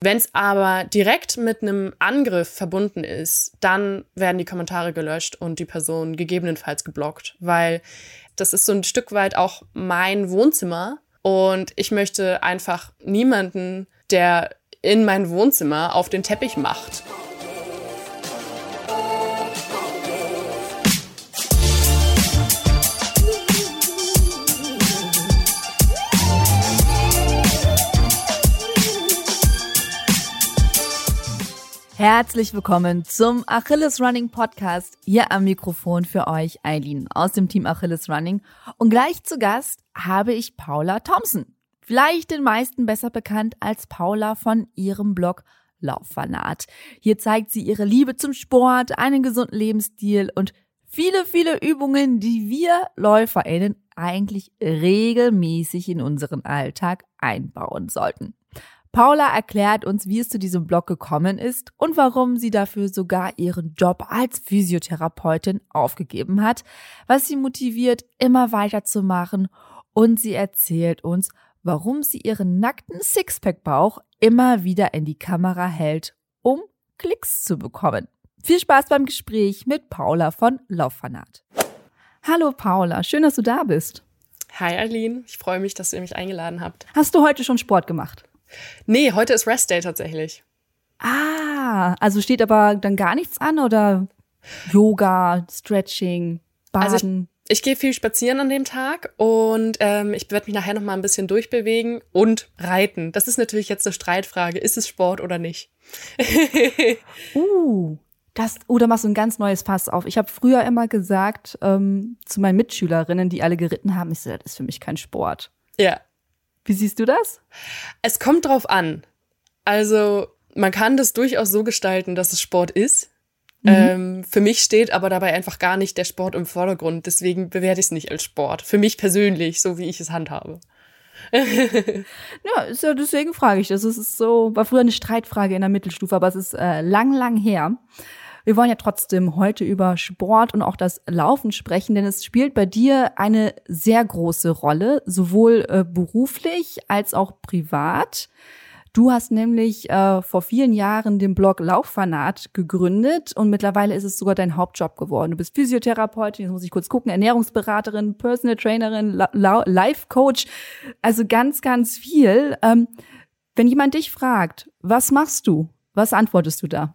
Wenn es aber direkt mit einem Angriff verbunden ist, dann werden die Kommentare gelöscht und die Person gegebenenfalls geblockt, weil das ist so ein Stück weit auch mein Wohnzimmer und ich möchte einfach niemanden, der in mein Wohnzimmer auf den Teppich macht. Herzlich willkommen zum Achilles Running Podcast. Hier am Mikrofon für euch Eileen aus dem Team Achilles Running. Und gleich zu Gast habe ich Paula Thompson. Vielleicht den meisten besser bekannt als Paula von ihrem Blog Lauffanat. Hier zeigt sie ihre Liebe zum Sport, einen gesunden Lebensstil und viele, viele Übungen, die wir LäuferInnen eigentlich regelmäßig in unseren Alltag einbauen sollten. Paula erklärt uns, wie es zu diesem Blog gekommen ist und warum sie dafür sogar ihren Job als Physiotherapeutin aufgegeben hat, was sie motiviert, immer weiterzumachen und sie erzählt uns, warum sie ihren nackten Sixpack-Bauch immer wieder in die Kamera hält, um Klicks zu bekommen. Viel Spaß beim Gespräch mit Paula von Lauffanat. Hallo Paula, schön, dass du da bist. Hi Aline, ich freue mich, dass ihr mich eingeladen habt. Hast du heute schon Sport gemacht? Nee, heute ist Rest Day tatsächlich. Ah, also steht aber dann gar nichts an oder Yoga, Stretching, Baden? Also ich, ich gehe viel spazieren an dem Tag und ähm, ich werde mich nachher noch mal ein bisschen durchbewegen und reiten. Das ist natürlich jetzt eine Streitfrage. Ist es Sport oder nicht? uh, das, oder oh, machst du ein ganz neues Fass auf. Ich habe früher immer gesagt ähm, zu meinen Mitschülerinnen, die alle geritten haben, ich so, das ist für mich kein Sport. Ja, wie siehst du das? Es kommt drauf an. Also man kann das durchaus so gestalten, dass es Sport ist. Mhm. Ähm, für mich steht aber dabei einfach gar nicht der Sport im Vordergrund. Deswegen bewerte ich es nicht als Sport. Für mich persönlich, so wie ich es handhabe. ja, ist ja, deswegen frage ich das. Es ist so, war früher eine Streitfrage in der Mittelstufe, aber es ist äh, lang, lang her. Wir wollen ja trotzdem heute über Sport und auch das Laufen sprechen, denn es spielt bei dir eine sehr große Rolle, sowohl äh, beruflich als auch privat. Du hast nämlich äh, vor vielen Jahren den Blog Lauffanat gegründet und mittlerweile ist es sogar dein Hauptjob geworden. Du bist Physiotherapeutin, jetzt muss ich kurz gucken, Ernährungsberaterin, Personal Trainerin, Life Coach, also ganz, ganz viel. Ähm, wenn jemand dich fragt, was machst du? Was antwortest du da?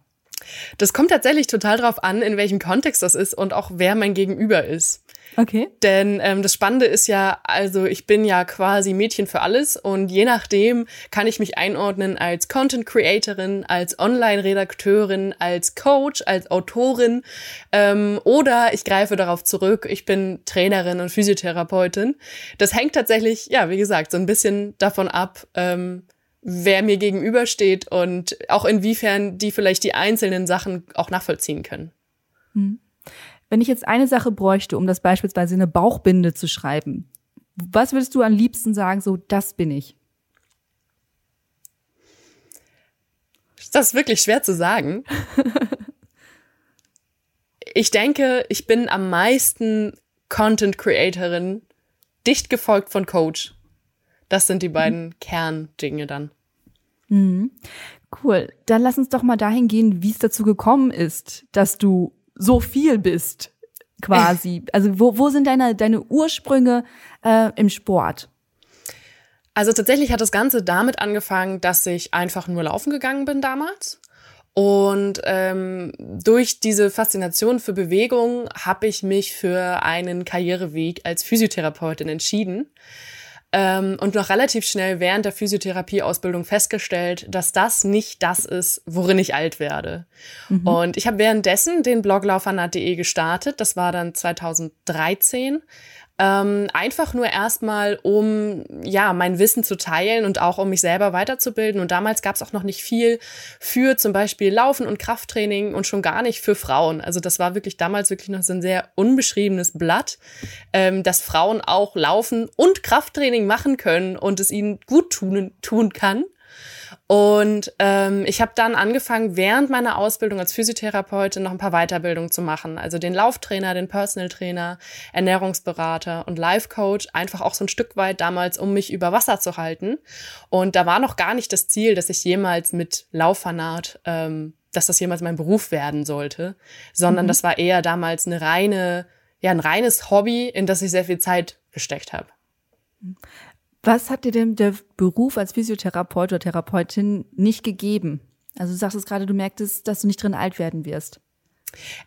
Das kommt tatsächlich total drauf an, in welchem Kontext das ist und auch wer mein Gegenüber ist. Okay. Denn ähm, das Spannende ist ja, also ich bin ja quasi Mädchen für alles und je nachdem kann ich mich einordnen als Content Creatorin, als Online-Redakteurin, als Coach, als Autorin ähm, oder ich greife darauf zurück, ich bin Trainerin und Physiotherapeutin. Das hängt tatsächlich, ja, wie gesagt, so ein bisschen davon ab, ähm, wer mir gegenübersteht und auch inwiefern die vielleicht die einzelnen Sachen auch nachvollziehen können. Hm. Wenn ich jetzt eine Sache bräuchte, um das beispielsweise eine Bauchbinde zu schreiben, was würdest du am liebsten sagen, so das bin ich? Das ist wirklich schwer zu sagen. ich denke, ich bin am meisten Content Creatorin, dicht gefolgt von Coach. Das sind die beiden mhm. Kerndinge dann. Mhm. Cool. Dann lass uns doch mal dahin gehen, wie es dazu gekommen ist, dass du so viel bist, quasi. Also wo, wo sind deine, deine Ursprünge äh, im Sport? Also tatsächlich hat das Ganze damit angefangen, dass ich einfach nur laufen gegangen bin damals. Und ähm, durch diese Faszination für Bewegung habe ich mich für einen Karriereweg als Physiotherapeutin entschieden ähm, und noch relativ schnell während der Physiotherapieausbildung festgestellt, dass das nicht das ist, worin ich alt werde. Mhm. Und ich habe währenddessen den Blog laufernat.de gestartet. Das war dann 2013. Ähm, einfach nur erstmal, um ja mein Wissen zu teilen und auch um mich selber weiterzubilden. Und damals gab es auch noch nicht viel für zum Beispiel Laufen und Krafttraining und schon gar nicht für Frauen. Also das war wirklich damals wirklich noch so ein sehr unbeschriebenes Blatt, ähm, dass Frauen auch Laufen und Krafttraining machen können und es ihnen gut tun, tun kann. Und ähm, ich habe dann angefangen, während meiner Ausbildung als Physiotherapeutin noch ein paar Weiterbildungen zu machen. Also den Lauftrainer, den Personal Trainer, Ernährungsberater und Life Coach, einfach auch so ein Stück weit damals, um mich über Wasser zu halten. Und da war noch gar nicht das Ziel, dass ich jemals mit Lauffanat, ähm, dass das jemals mein Beruf werden sollte, sondern mhm. das war eher damals eine reine, ja, ein reines Hobby, in das ich sehr viel Zeit gesteckt habe. Was hat dir denn der Beruf als Physiotherapeut oder Therapeutin nicht gegeben? Also du sagst es gerade, du merktest, dass du nicht drin alt werden wirst.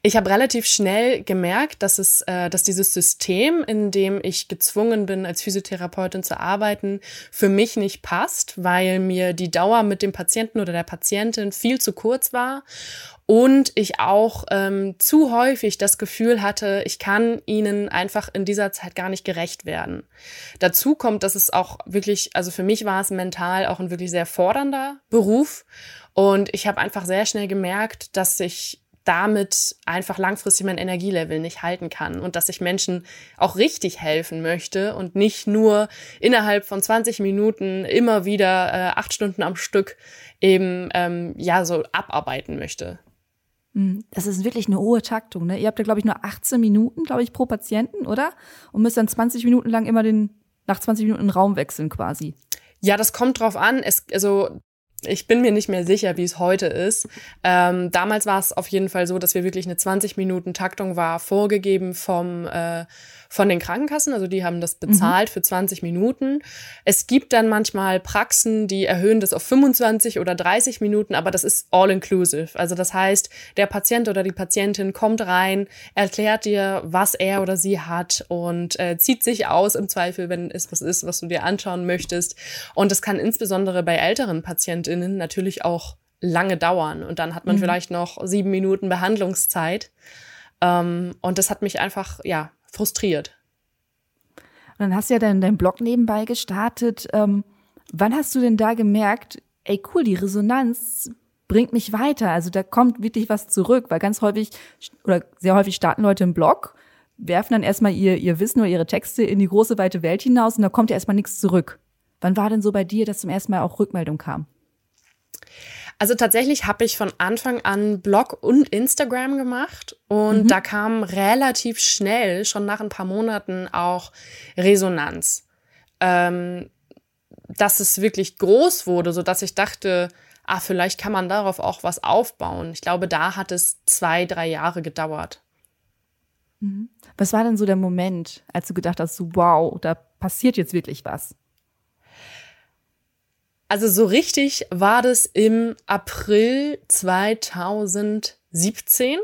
Ich habe relativ schnell gemerkt, dass es, äh, dass dieses System, in dem ich gezwungen bin, als Physiotherapeutin zu arbeiten, für mich nicht passt, weil mir die Dauer mit dem Patienten oder der Patientin viel zu kurz war und ich auch ähm, zu häufig das Gefühl hatte, ich kann ihnen einfach in dieser Zeit gar nicht gerecht werden. Dazu kommt, dass es auch wirklich, also für mich war es mental auch ein wirklich sehr fordernder Beruf und ich habe einfach sehr schnell gemerkt, dass ich damit einfach langfristig mein Energielevel nicht halten kann und dass ich Menschen auch richtig helfen möchte und nicht nur innerhalb von 20 Minuten immer wieder äh, acht Stunden am Stück eben ähm, ja so abarbeiten möchte. Hm, das ist wirklich eine hohe Taktung. Ne? Ihr habt ja, glaube ich, nur 18 Minuten, glaube ich, pro Patienten, oder? Und müsst dann 20 Minuten lang immer den, nach 20 Minuten Raum wechseln quasi. Ja, das kommt drauf an. Es, also ich bin mir nicht mehr sicher, wie es heute ist. Ähm, damals war es auf jeden Fall so, dass wir wirklich eine 20 Minuten Taktung war vorgegeben vom äh, von den Krankenkassen. Also die haben das bezahlt mhm. für 20 Minuten. Es gibt dann manchmal Praxen, die erhöhen das auf 25 oder 30 Minuten, aber das ist all inclusive. Also das heißt, der Patient oder die Patientin kommt rein, erklärt dir, was er oder sie hat und äh, zieht sich aus im Zweifel, wenn es was ist, was du dir anschauen möchtest. Und das kann insbesondere bei älteren Patientinnen natürlich auch lange dauern. Und dann hat man mhm. vielleicht noch sieben Minuten Behandlungszeit. Ähm, und das hat mich einfach, ja, frustriert. Und dann hast du ja dann deinen Blog nebenbei gestartet. Ähm, wann hast du denn da gemerkt, ey cool, die Resonanz bringt mich weiter. Also da kommt wirklich was zurück, weil ganz häufig oder sehr häufig starten Leute einen Blog, werfen dann erstmal ihr, ihr Wissen oder ihre Texte in die große weite Welt hinaus und da kommt ja erstmal nichts zurück. Wann war denn so bei dir, dass zum ersten Mal auch Rückmeldung kam? Also tatsächlich habe ich von Anfang an Blog und Instagram gemacht und mhm. da kam relativ schnell, schon nach ein paar Monaten, auch Resonanz. Ähm, dass es wirklich groß wurde, so dass ich dachte, ah, vielleicht kann man darauf auch was aufbauen. Ich glaube, da hat es zwei, drei Jahre gedauert. Mhm. Was war denn so der Moment, als du gedacht hast, so, wow, da passiert jetzt wirklich was? Also so richtig war das im April 2017.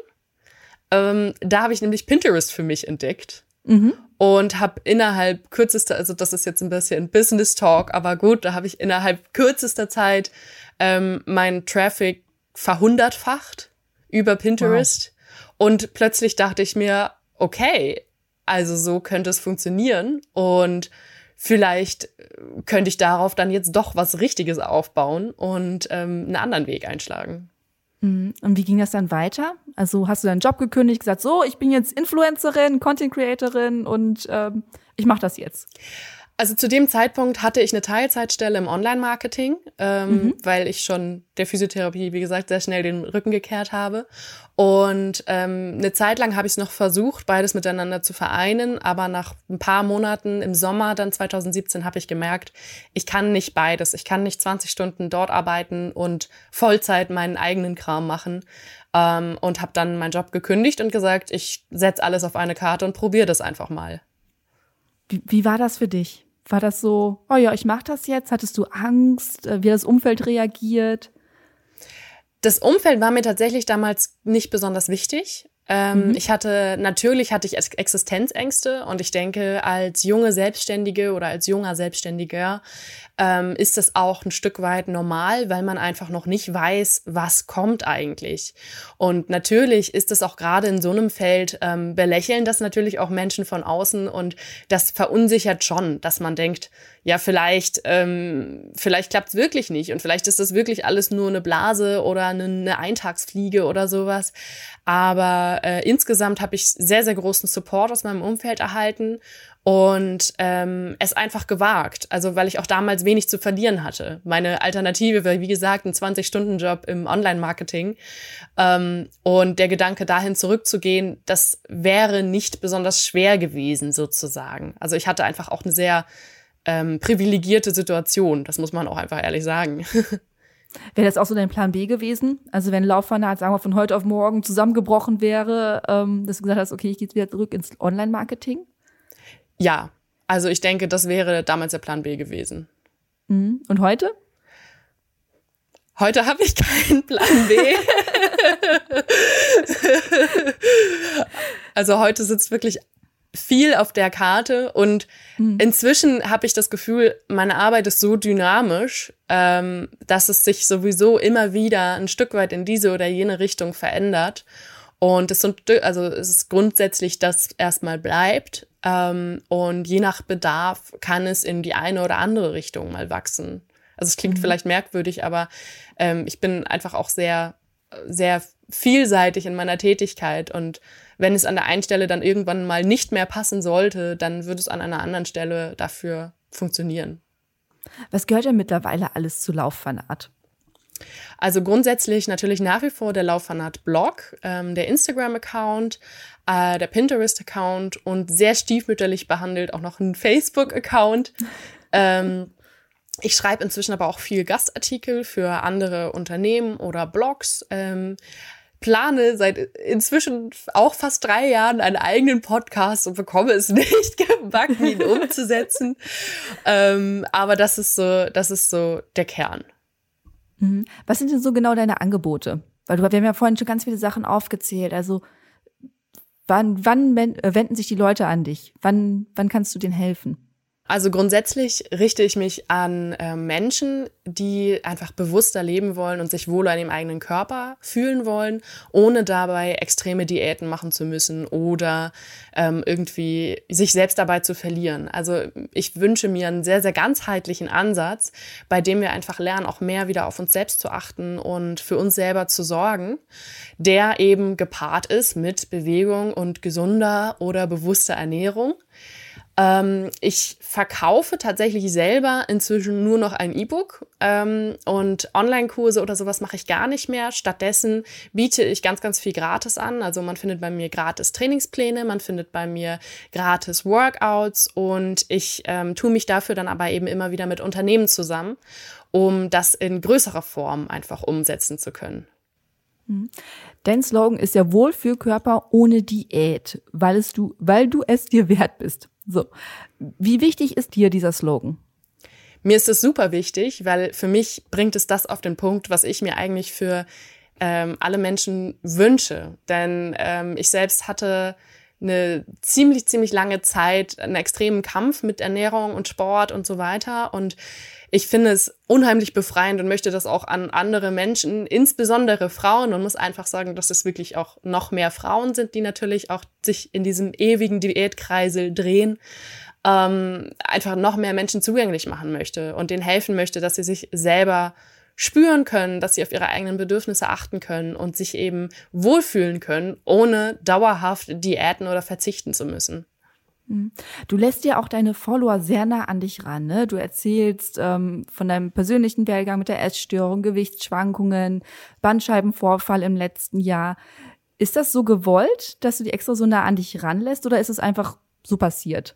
Ähm, da habe ich nämlich Pinterest für mich entdeckt. Mhm. Und habe innerhalb kürzester, also das ist jetzt ein bisschen Business Talk, aber gut, da habe ich innerhalb kürzester Zeit ähm, meinen Traffic verhundertfacht über Pinterest. Wow. Und plötzlich dachte ich mir, okay, also so könnte es funktionieren. Und vielleicht äh, könnte ich darauf dann jetzt doch was Richtiges aufbauen und ähm, einen anderen Weg einschlagen. Mhm. Und wie ging das dann weiter? Also hast du deinen Job gekündigt, gesagt, so, ich bin jetzt Influencerin, Content Creatorin und ähm, ich mache das jetzt. Also zu dem Zeitpunkt hatte ich eine Teilzeitstelle im Online-Marketing, ähm, mhm. weil ich schon der Physiotherapie, wie gesagt, sehr schnell den Rücken gekehrt habe. Und ähm, eine Zeit lang habe ich es noch versucht, beides miteinander zu vereinen, aber nach ein paar Monaten im Sommer, dann 2017, habe ich gemerkt, ich kann nicht beides. Ich kann nicht 20 Stunden dort arbeiten und Vollzeit meinen eigenen Kram machen. Ähm, und habe dann meinen Job gekündigt und gesagt, ich setze alles auf eine Karte und probiere das einfach mal. Wie, wie war das für dich? War das so, oh ja, ich mache das jetzt? Hattest du Angst, äh, wie das Umfeld reagiert? Das Umfeld war mir tatsächlich damals nicht besonders wichtig. Ähm, mhm. Ich hatte, natürlich hatte ich Existenzängste und ich denke, als junge Selbstständige oder als junger Selbstständiger ähm, ist das auch ein Stück weit normal, weil man einfach noch nicht weiß, was kommt eigentlich. Und natürlich ist es auch gerade in so einem Feld, ähm, belächeln das natürlich auch Menschen von außen und das verunsichert schon, dass man denkt, ja, vielleicht, ähm, vielleicht klappt's wirklich nicht und vielleicht ist das wirklich alles nur eine Blase oder eine, eine Eintagsfliege oder sowas. Aber äh, insgesamt habe ich sehr, sehr großen Support aus meinem Umfeld erhalten und ähm, es einfach gewagt. Also weil ich auch damals wenig zu verlieren hatte. Meine Alternative war, wie gesagt, ein 20-Stunden-Job im Online-Marketing. Ähm, und der Gedanke, dahin zurückzugehen, das wäre nicht besonders schwer gewesen, sozusagen. Also ich hatte einfach auch eine sehr ähm, privilegierte Situation. Das muss man auch einfach ehrlich sagen. Wäre das auch so dein Plan B gewesen? Also wenn Lauffanat, sagen wir, von heute auf morgen zusammengebrochen wäre, ähm, dass du gesagt hast, okay, ich gehe jetzt wieder zurück ins Online-Marketing? Ja, also ich denke, das wäre damals der Plan B gewesen. Mhm. Und heute? Heute habe ich keinen Plan B. also heute sitzt wirklich viel auf der Karte und mhm. inzwischen habe ich das Gefühl, meine Arbeit ist so dynamisch, ähm, dass es sich sowieso immer wieder ein Stück weit in diese oder jene Richtung verändert. Und es, sind, also es ist grundsätzlich, dass erstmal bleibt. Ähm, und je nach Bedarf kann es in die eine oder andere Richtung mal wachsen. Also es klingt mhm. vielleicht merkwürdig, aber ähm, ich bin einfach auch sehr, sehr vielseitig in meiner Tätigkeit und wenn es an der einen Stelle dann irgendwann mal nicht mehr passen sollte, dann würde es an einer anderen Stelle dafür funktionieren. Was gehört denn mittlerweile alles zu Lauffanat? Also grundsätzlich natürlich nach wie vor der Lauffanat-Blog, ähm, der Instagram-Account, äh, der Pinterest-Account und sehr stiefmütterlich behandelt auch noch ein Facebook-Account. ähm, ich schreibe inzwischen aber auch viel Gastartikel für andere Unternehmen oder Blogs. Ähm, plane seit inzwischen auch fast drei Jahren einen eigenen Podcast und bekomme es nicht gebacken, ihn umzusetzen. ähm, aber das ist so, das ist so der Kern. Mhm. Was sind denn so genau deine Angebote? Weil du, wir haben ja vorhin schon ganz viele Sachen aufgezählt. Also wann, wann wenden sich die Leute an dich? Wann, wann kannst du denen helfen? Also grundsätzlich richte ich mich an äh, Menschen, die einfach bewusster leben wollen und sich wohler in dem eigenen Körper fühlen wollen, ohne dabei extreme Diäten machen zu müssen oder ähm, irgendwie sich selbst dabei zu verlieren. Also ich wünsche mir einen sehr, sehr ganzheitlichen Ansatz, bei dem wir einfach lernen, auch mehr wieder auf uns selbst zu achten und für uns selber zu sorgen, der eben gepaart ist mit Bewegung und gesunder oder bewusster Ernährung. Ähm, ich verkaufe tatsächlich selber inzwischen nur noch ein E-Book ähm, und Online-Kurse oder sowas mache ich gar nicht mehr. Stattdessen biete ich ganz, ganz viel gratis an. Also man findet bei mir gratis Trainingspläne, man findet bei mir gratis Workouts und ich ähm, tue mich dafür dann aber eben immer wieder mit Unternehmen zusammen, um das in größerer Form einfach umsetzen zu können. Mhm. Dein Slogan ist ja wohl für Körper ohne Diät, weil es du, weil du es dir wert bist. So. Wie wichtig ist dir dieser Slogan? Mir ist es super wichtig, weil für mich bringt es das auf den Punkt, was ich mir eigentlich für ähm, alle Menschen wünsche. Denn ähm, ich selbst hatte eine ziemlich, ziemlich lange Zeit einen extremen Kampf mit Ernährung und Sport und so weiter. Und ich finde es unheimlich befreiend und möchte das auch an andere Menschen, insbesondere Frauen. Man muss einfach sagen, dass es wirklich auch noch mehr Frauen sind, die natürlich auch sich in diesem ewigen Diätkreisel drehen. Ähm, einfach noch mehr Menschen zugänglich machen möchte und denen helfen möchte, dass sie sich selber spüren können, dass sie auf ihre eigenen Bedürfnisse achten können und sich eben wohlfühlen können, ohne dauerhaft Diäten oder verzichten zu müssen. Mhm. Du lässt ja auch deine Follower sehr nah an dich ran. Ne? Du erzählst ähm, von deinem persönlichen Werdegang mit der Essstörung, Gewichtsschwankungen, Bandscheibenvorfall im letzten Jahr. Ist das so gewollt, dass du die extra so nah an dich ranlässt oder ist es einfach so passiert?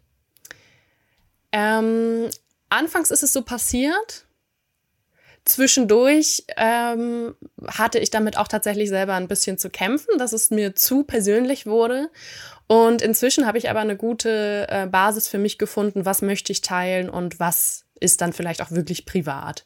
Ähm, anfangs ist es so passiert. Zwischendurch ähm, hatte ich damit auch tatsächlich selber ein bisschen zu kämpfen, dass es mir zu persönlich wurde. Und inzwischen habe ich aber eine gute äh, Basis für mich gefunden, was möchte ich teilen und was ist dann vielleicht auch wirklich privat.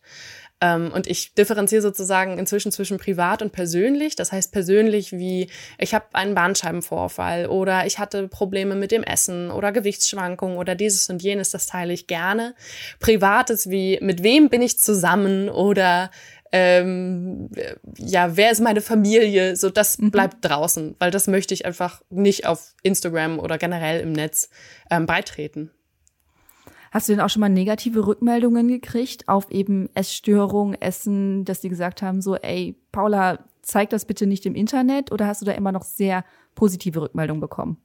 Ähm, und ich differenziere sozusagen inzwischen zwischen privat und persönlich. Das heißt persönlich wie ich habe einen Bandscheibenvorfall oder ich hatte Probleme mit dem Essen oder Gewichtsschwankungen oder dieses und jenes, das teile ich gerne. Privates wie mit wem bin ich zusammen oder ähm, ja, wer ist meine Familie? So, das mhm. bleibt draußen, weil das möchte ich einfach nicht auf Instagram oder generell im Netz ähm, beitreten. Hast du denn auch schon mal negative Rückmeldungen gekriegt auf eben Essstörungen, Essen, dass die gesagt haben, so, ey, Paula, zeig das bitte nicht im Internet oder hast du da immer noch sehr positive Rückmeldungen bekommen?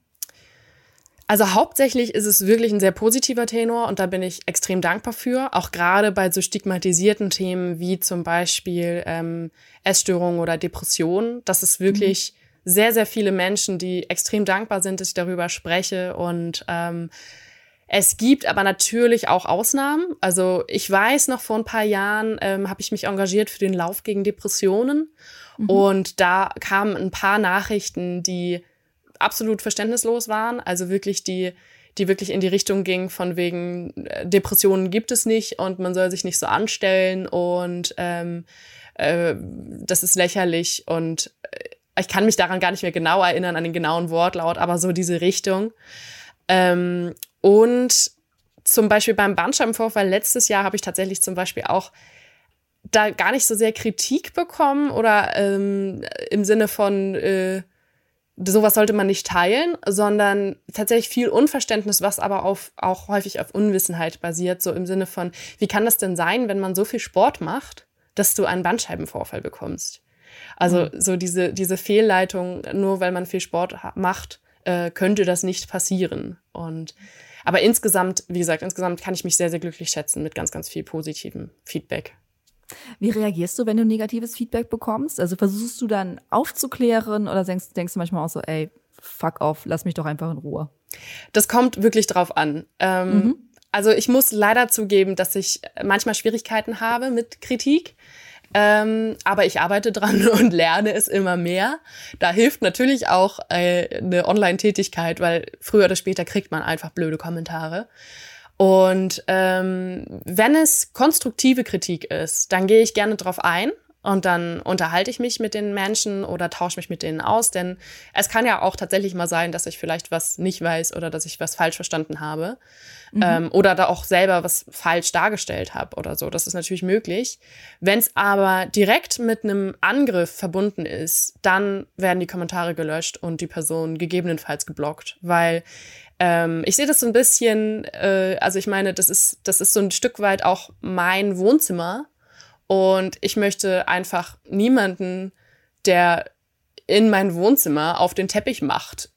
Also hauptsächlich ist es wirklich ein sehr positiver Tenor und da bin ich extrem dankbar für. Auch gerade bei so stigmatisierten Themen wie zum Beispiel ähm, Essstörungen oder Depressionen. Das ist wirklich mhm. sehr, sehr viele Menschen, die extrem dankbar sind, dass ich darüber spreche und ähm, es gibt aber natürlich auch Ausnahmen. Also ich weiß noch, vor ein paar Jahren ähm, habe ich mich engagiert für den Lauf gegen Depressionen. Mhm. Und da kamen ein paar Nachrichten, die absolut verständnislos waren. Also wirklich die, die wirklich in die Richtung ging von wegen äh, Depressionen gibt es nicht und man soll sich nicht so anstellen und ähm, äh, das ist lächerlich und äh, ich kann mich daran gar nicht mehr genau erinnern, an den genauen Wortlaut, aber so diese Richtung. Ähm, und zum Beispiel beim Bandscheibenvorfall letztes Jahr habe ich tatsächlich zum Beispiel auch da gar nicht so sehr Kritik bekommen oder ähm, im Sinne von äh, sowas sollte man nicht teilen, sondern tatsächlich viel Unverständnis, was aber auf, auch häufig auf Unwissenheit basiert, so im Sinne von, wie kann das denn sein, wenn man so viel Sport macht, dass du einen Bandscheibenvorfall bekommst? Also mhm. so diese, diese Fehlleitung, nur weil man viel Sport macht, äh, könnte das nicht passieren. Und aber insgesamt, wie gesagt, insgesamt kann ich mich sehr, sehr glücklich schätzen mit ganz, ganz viel positivem Feedback. Wie reagierst du, wenn du negatives Feedback bekommst? Also versuchst du dann aufzuklären oder denkst, denkst du manchmal auch so, ey, fuck off, lass mich doch einfach in Ruhe? Das kommt wirklich drauf an. Ähm, mhm. Also ich muss leider zugeben, dass ich manchmal Schwierigkeiten habe mit Kritik. Ähm, aber ich arbeite dran und lerne es immer mehr. Da hilft natürlich auch äh, eine Online-Tätigkeit, weil früher oder später kriegt man einfach blöde Kommentare. Und ähm, wenn es konstruktive Kritik ist, dann gehe ich gerne drauf ein und dann unterhalte ich mich mit den Menschen oder tausche mich mit denen aus, denn es kann ja auch tatsächlich mal sein, dass ich vielleicht was nicht weiß oder dass ich was falsch verstanden habe mhm. ähm, oder da auch selber was falsch dargestellt habe oder so. Das ist natürlich möglich. Wenn es aber direkt mit einem Angriff verbunden ist, dann werden die Kommentare gelöscht und die Person gegebenenfalls geblockt, weil ähm, ich sehe das so ein bisschen, äh, also ich meine, das ist, das ist so ein Stück weit auch mein Wohnzimmer. Und ich möchte einfach niemanden, der in mein Wohnzimmer auf den Teppich macht.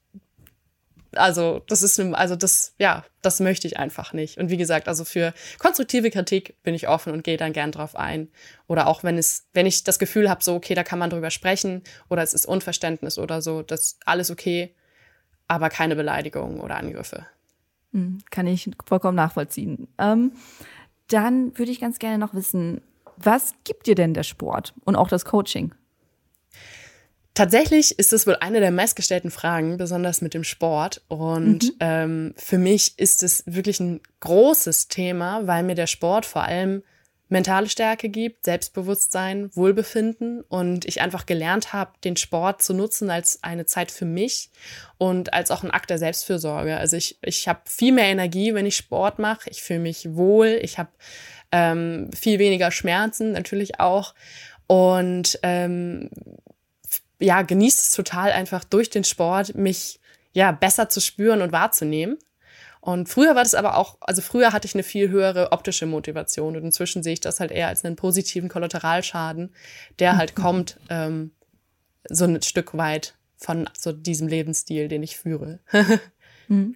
Also, das ist, also das, ja, das möchte ich einfach nicht. Und wie gesagt, also für konstruktive Kritik bin ich offen und gehe dann gern drauf ein. Oder auch wenn es, wenn ich das Gefühl habe, so, okay, da kann man drüber sprechen oder es ist Unverständnis oder so, das alles okay aber keine Beleidigungen oder Angriffe. Hm, kann ich vollkommen nachvollziehen. Ähm, dann würde ich ganz gerne noch wissen, was gibt dir denn der Sport und auch das Coaching? Tatsächlich ist es wohl eine der meistgestellten Fragen, besonders mit dem Sport. Und mhm. ähm, für mich ist es wirklich ein großes Thema, weil mir der Sport vor allem mentale Stärke gibt, Selbstbewusstsein, Wohlbefinden und ich einfach gelernt habe, den Sport zu nutzen als eine Zeit für mich und als auch ein Akt der Selbstfürsorge. Also ich, ich habe viel mehr Energie, wenn ich Sport mache. Ich fühle mich wohl, ich habe ähm, viel weniger Schmerzen natürlich auch und ähm, ja, genießt es total einfach durch den Sport, mich ja besser zu spüren und wahrzunehmen. Und früher war das aber auch, also früher hatte ich eine viel höhere optische Motivation und inzwischen sehe ich das halt eher als einen positiven Kollateralschaden, der halt kommt ähm, so ein Stück weit von so diesem Lebensstil, den ich führe. Mhm.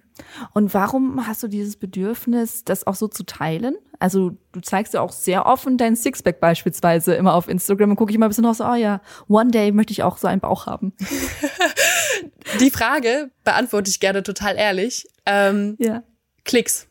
Und warum hast du dieses Bedürfnis, das auch so zu teilen? Also du zeigst ja auch sehr offen dein Sixpack beispielsweise immer auf Instagram und gucke ich mal ein bisschen raus, oh ja, one day möchte ich auch so einen Bauch haben. Die Frage beantworte ich gerne total ehrlich. Ähm, ja. Klicks.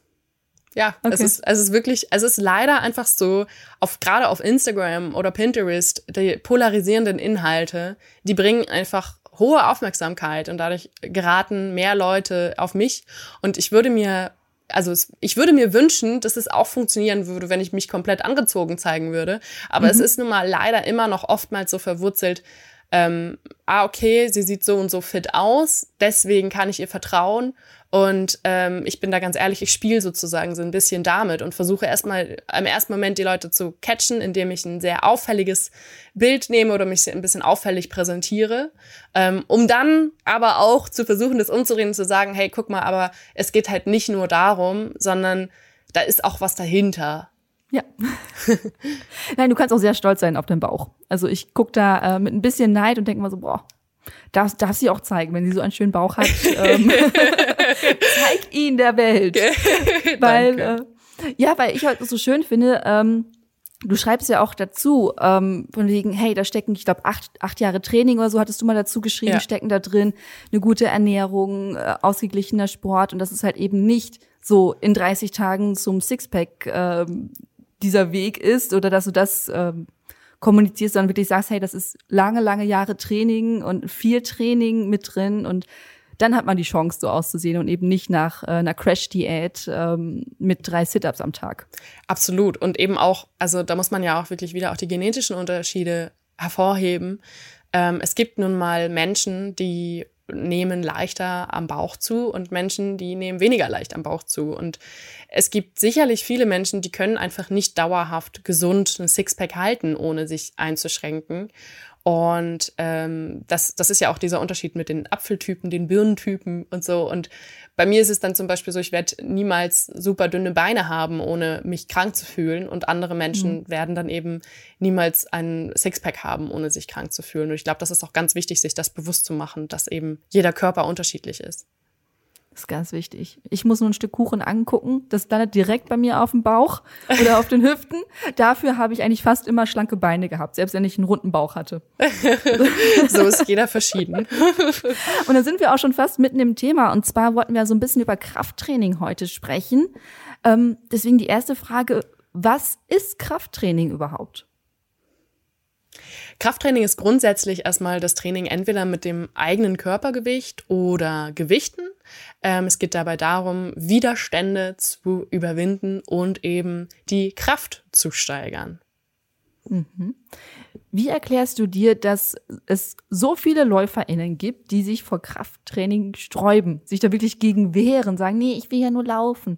Ja, okay. es ist, es ist wirklich, es ist leider einfach so, auf, gerade auf Instagram oder Pinterest, die polarisierenden Inhalte, die bringen einfach hohe Aufmerksamkeit und dadurch geraten mehr Leute auf mich. Und ich würde mir, also es, ich würde mir wünschen, dass es auch funktionieren würde, wenn ich mich komplett angezogen zeigen würde. Aber mhm. es ist nun mal leider immer noch oftmals so verwurzelt, ähm, ah, okay, sie sieht so und so fit aus, deswegen kann ich ihr vertrauen. Und ähm, ich bin da ganz ehrlich, ich spiele sozusagen so ein bisschen damit und versuche erstmal im ersten Moment die Leute zu catchen, indem ich ein sehr auffälliges Bild nehme oder mich ein bisschen auffällig präsentiere, ähm, um dann aber auch zu versuchen, das umzureden, zu sagen, hey, guck mal, aber es geht halt nicht nur darum, sondern da ist auch was dahinter. Ja. Nein, du kannst auch sehr stolz sein auf deinen Bauch. Also ich guck da äh, mit ein bisschen Neid und denke mal so, boah, darf, darf sie auch zeigen, wenn sie so einen schönen Bauch hat. ähm, zeig ihn der Welt. weil, äh, ja, weil ich halt so schön finde, ähm, du schreibst ja auch dazu, ähm, von wegen, hey, da stecken, ich glaube, acht, acht Jahre Training oder so hattest du mal dazu geschrieben, ja. stecken da drin, eine gute Ernährung, äh, ausgeglichener Sport und das ist halt eben nicht so in 30 Tagen zum Sixpack ähm, dieser Weg ist oder dass du das ähm, kommunizierst, sondern wirklich sagst, hey, das ist lange, lange Jahre Training und viel Training mit drin und dann hat man die Chance, so auszusehen und eben nicht nach äh, einer Crash-Diät ähm, mit drei Sit-Ups am Tag. Absolut. Und eben auch, also da muss man ja auch wirklich wieder auch die genetischen Unterschiede hervorheben. Ähm, es gibt nun mal Menschen, die nehmen leichter am Bauch zu und Menschen, die nehmen weniger leicht am Bauch zu. Und es gibt sicherlich viele Menschen, die können einfach nicht dauerhaft gesund ein Sixpack halten, ohne sich einzuschränken. Und ähm, das, das ist ja auch dieser Unterschied mit den Apfeltypen, den Birnentypen und so. Und bei mir ist es dann zum Beispiel so, ich werde niemals super dünne Beine haben, ohne mich krank zu fühlen. Und andere Menschen mhm. werden dann eben niemals ein Sixpack haben, ohne sich krank zu fühlen. Und ich glaube, das ist auch ganz wichtig, sich das bewusst zu machen, dass eben jeder Körper unterschiedlich ist. Das ist ganz wichtig. Ich muss nur ein Stück Kuchen angucken. Das landet direkt bei mir auf dem Bauch oder auf den Hüften. Dafür habe ich eigentlich fast immer schlanke Beine gehabt, selbst wenn ich einen runden Bauch hatte. so ist jeder verschieden. Und dann sind wir auch schon fast mitten im Thema. Und zwar wollten wir so ein bisschen über Krafttraining heute sprechen. Ähm, deswegen die erste Frage, was ist Krafttraining überhaupt? Krafttraining ist grundsätzlich erstmal das Training entweder mit dem eigenen Körpergewicht oder Gewichten. Ähm, es geht dabei darum, Widerstände zu überwinden und eben die Kraft zu steigern. Mhm. Wie erklärst du dir, dass es so viele LäuferInnen gibt, die sich vor Krafttraining sträuben, sich da wirklich gegen wehren, sagen, nee, ich will ja nur laufen?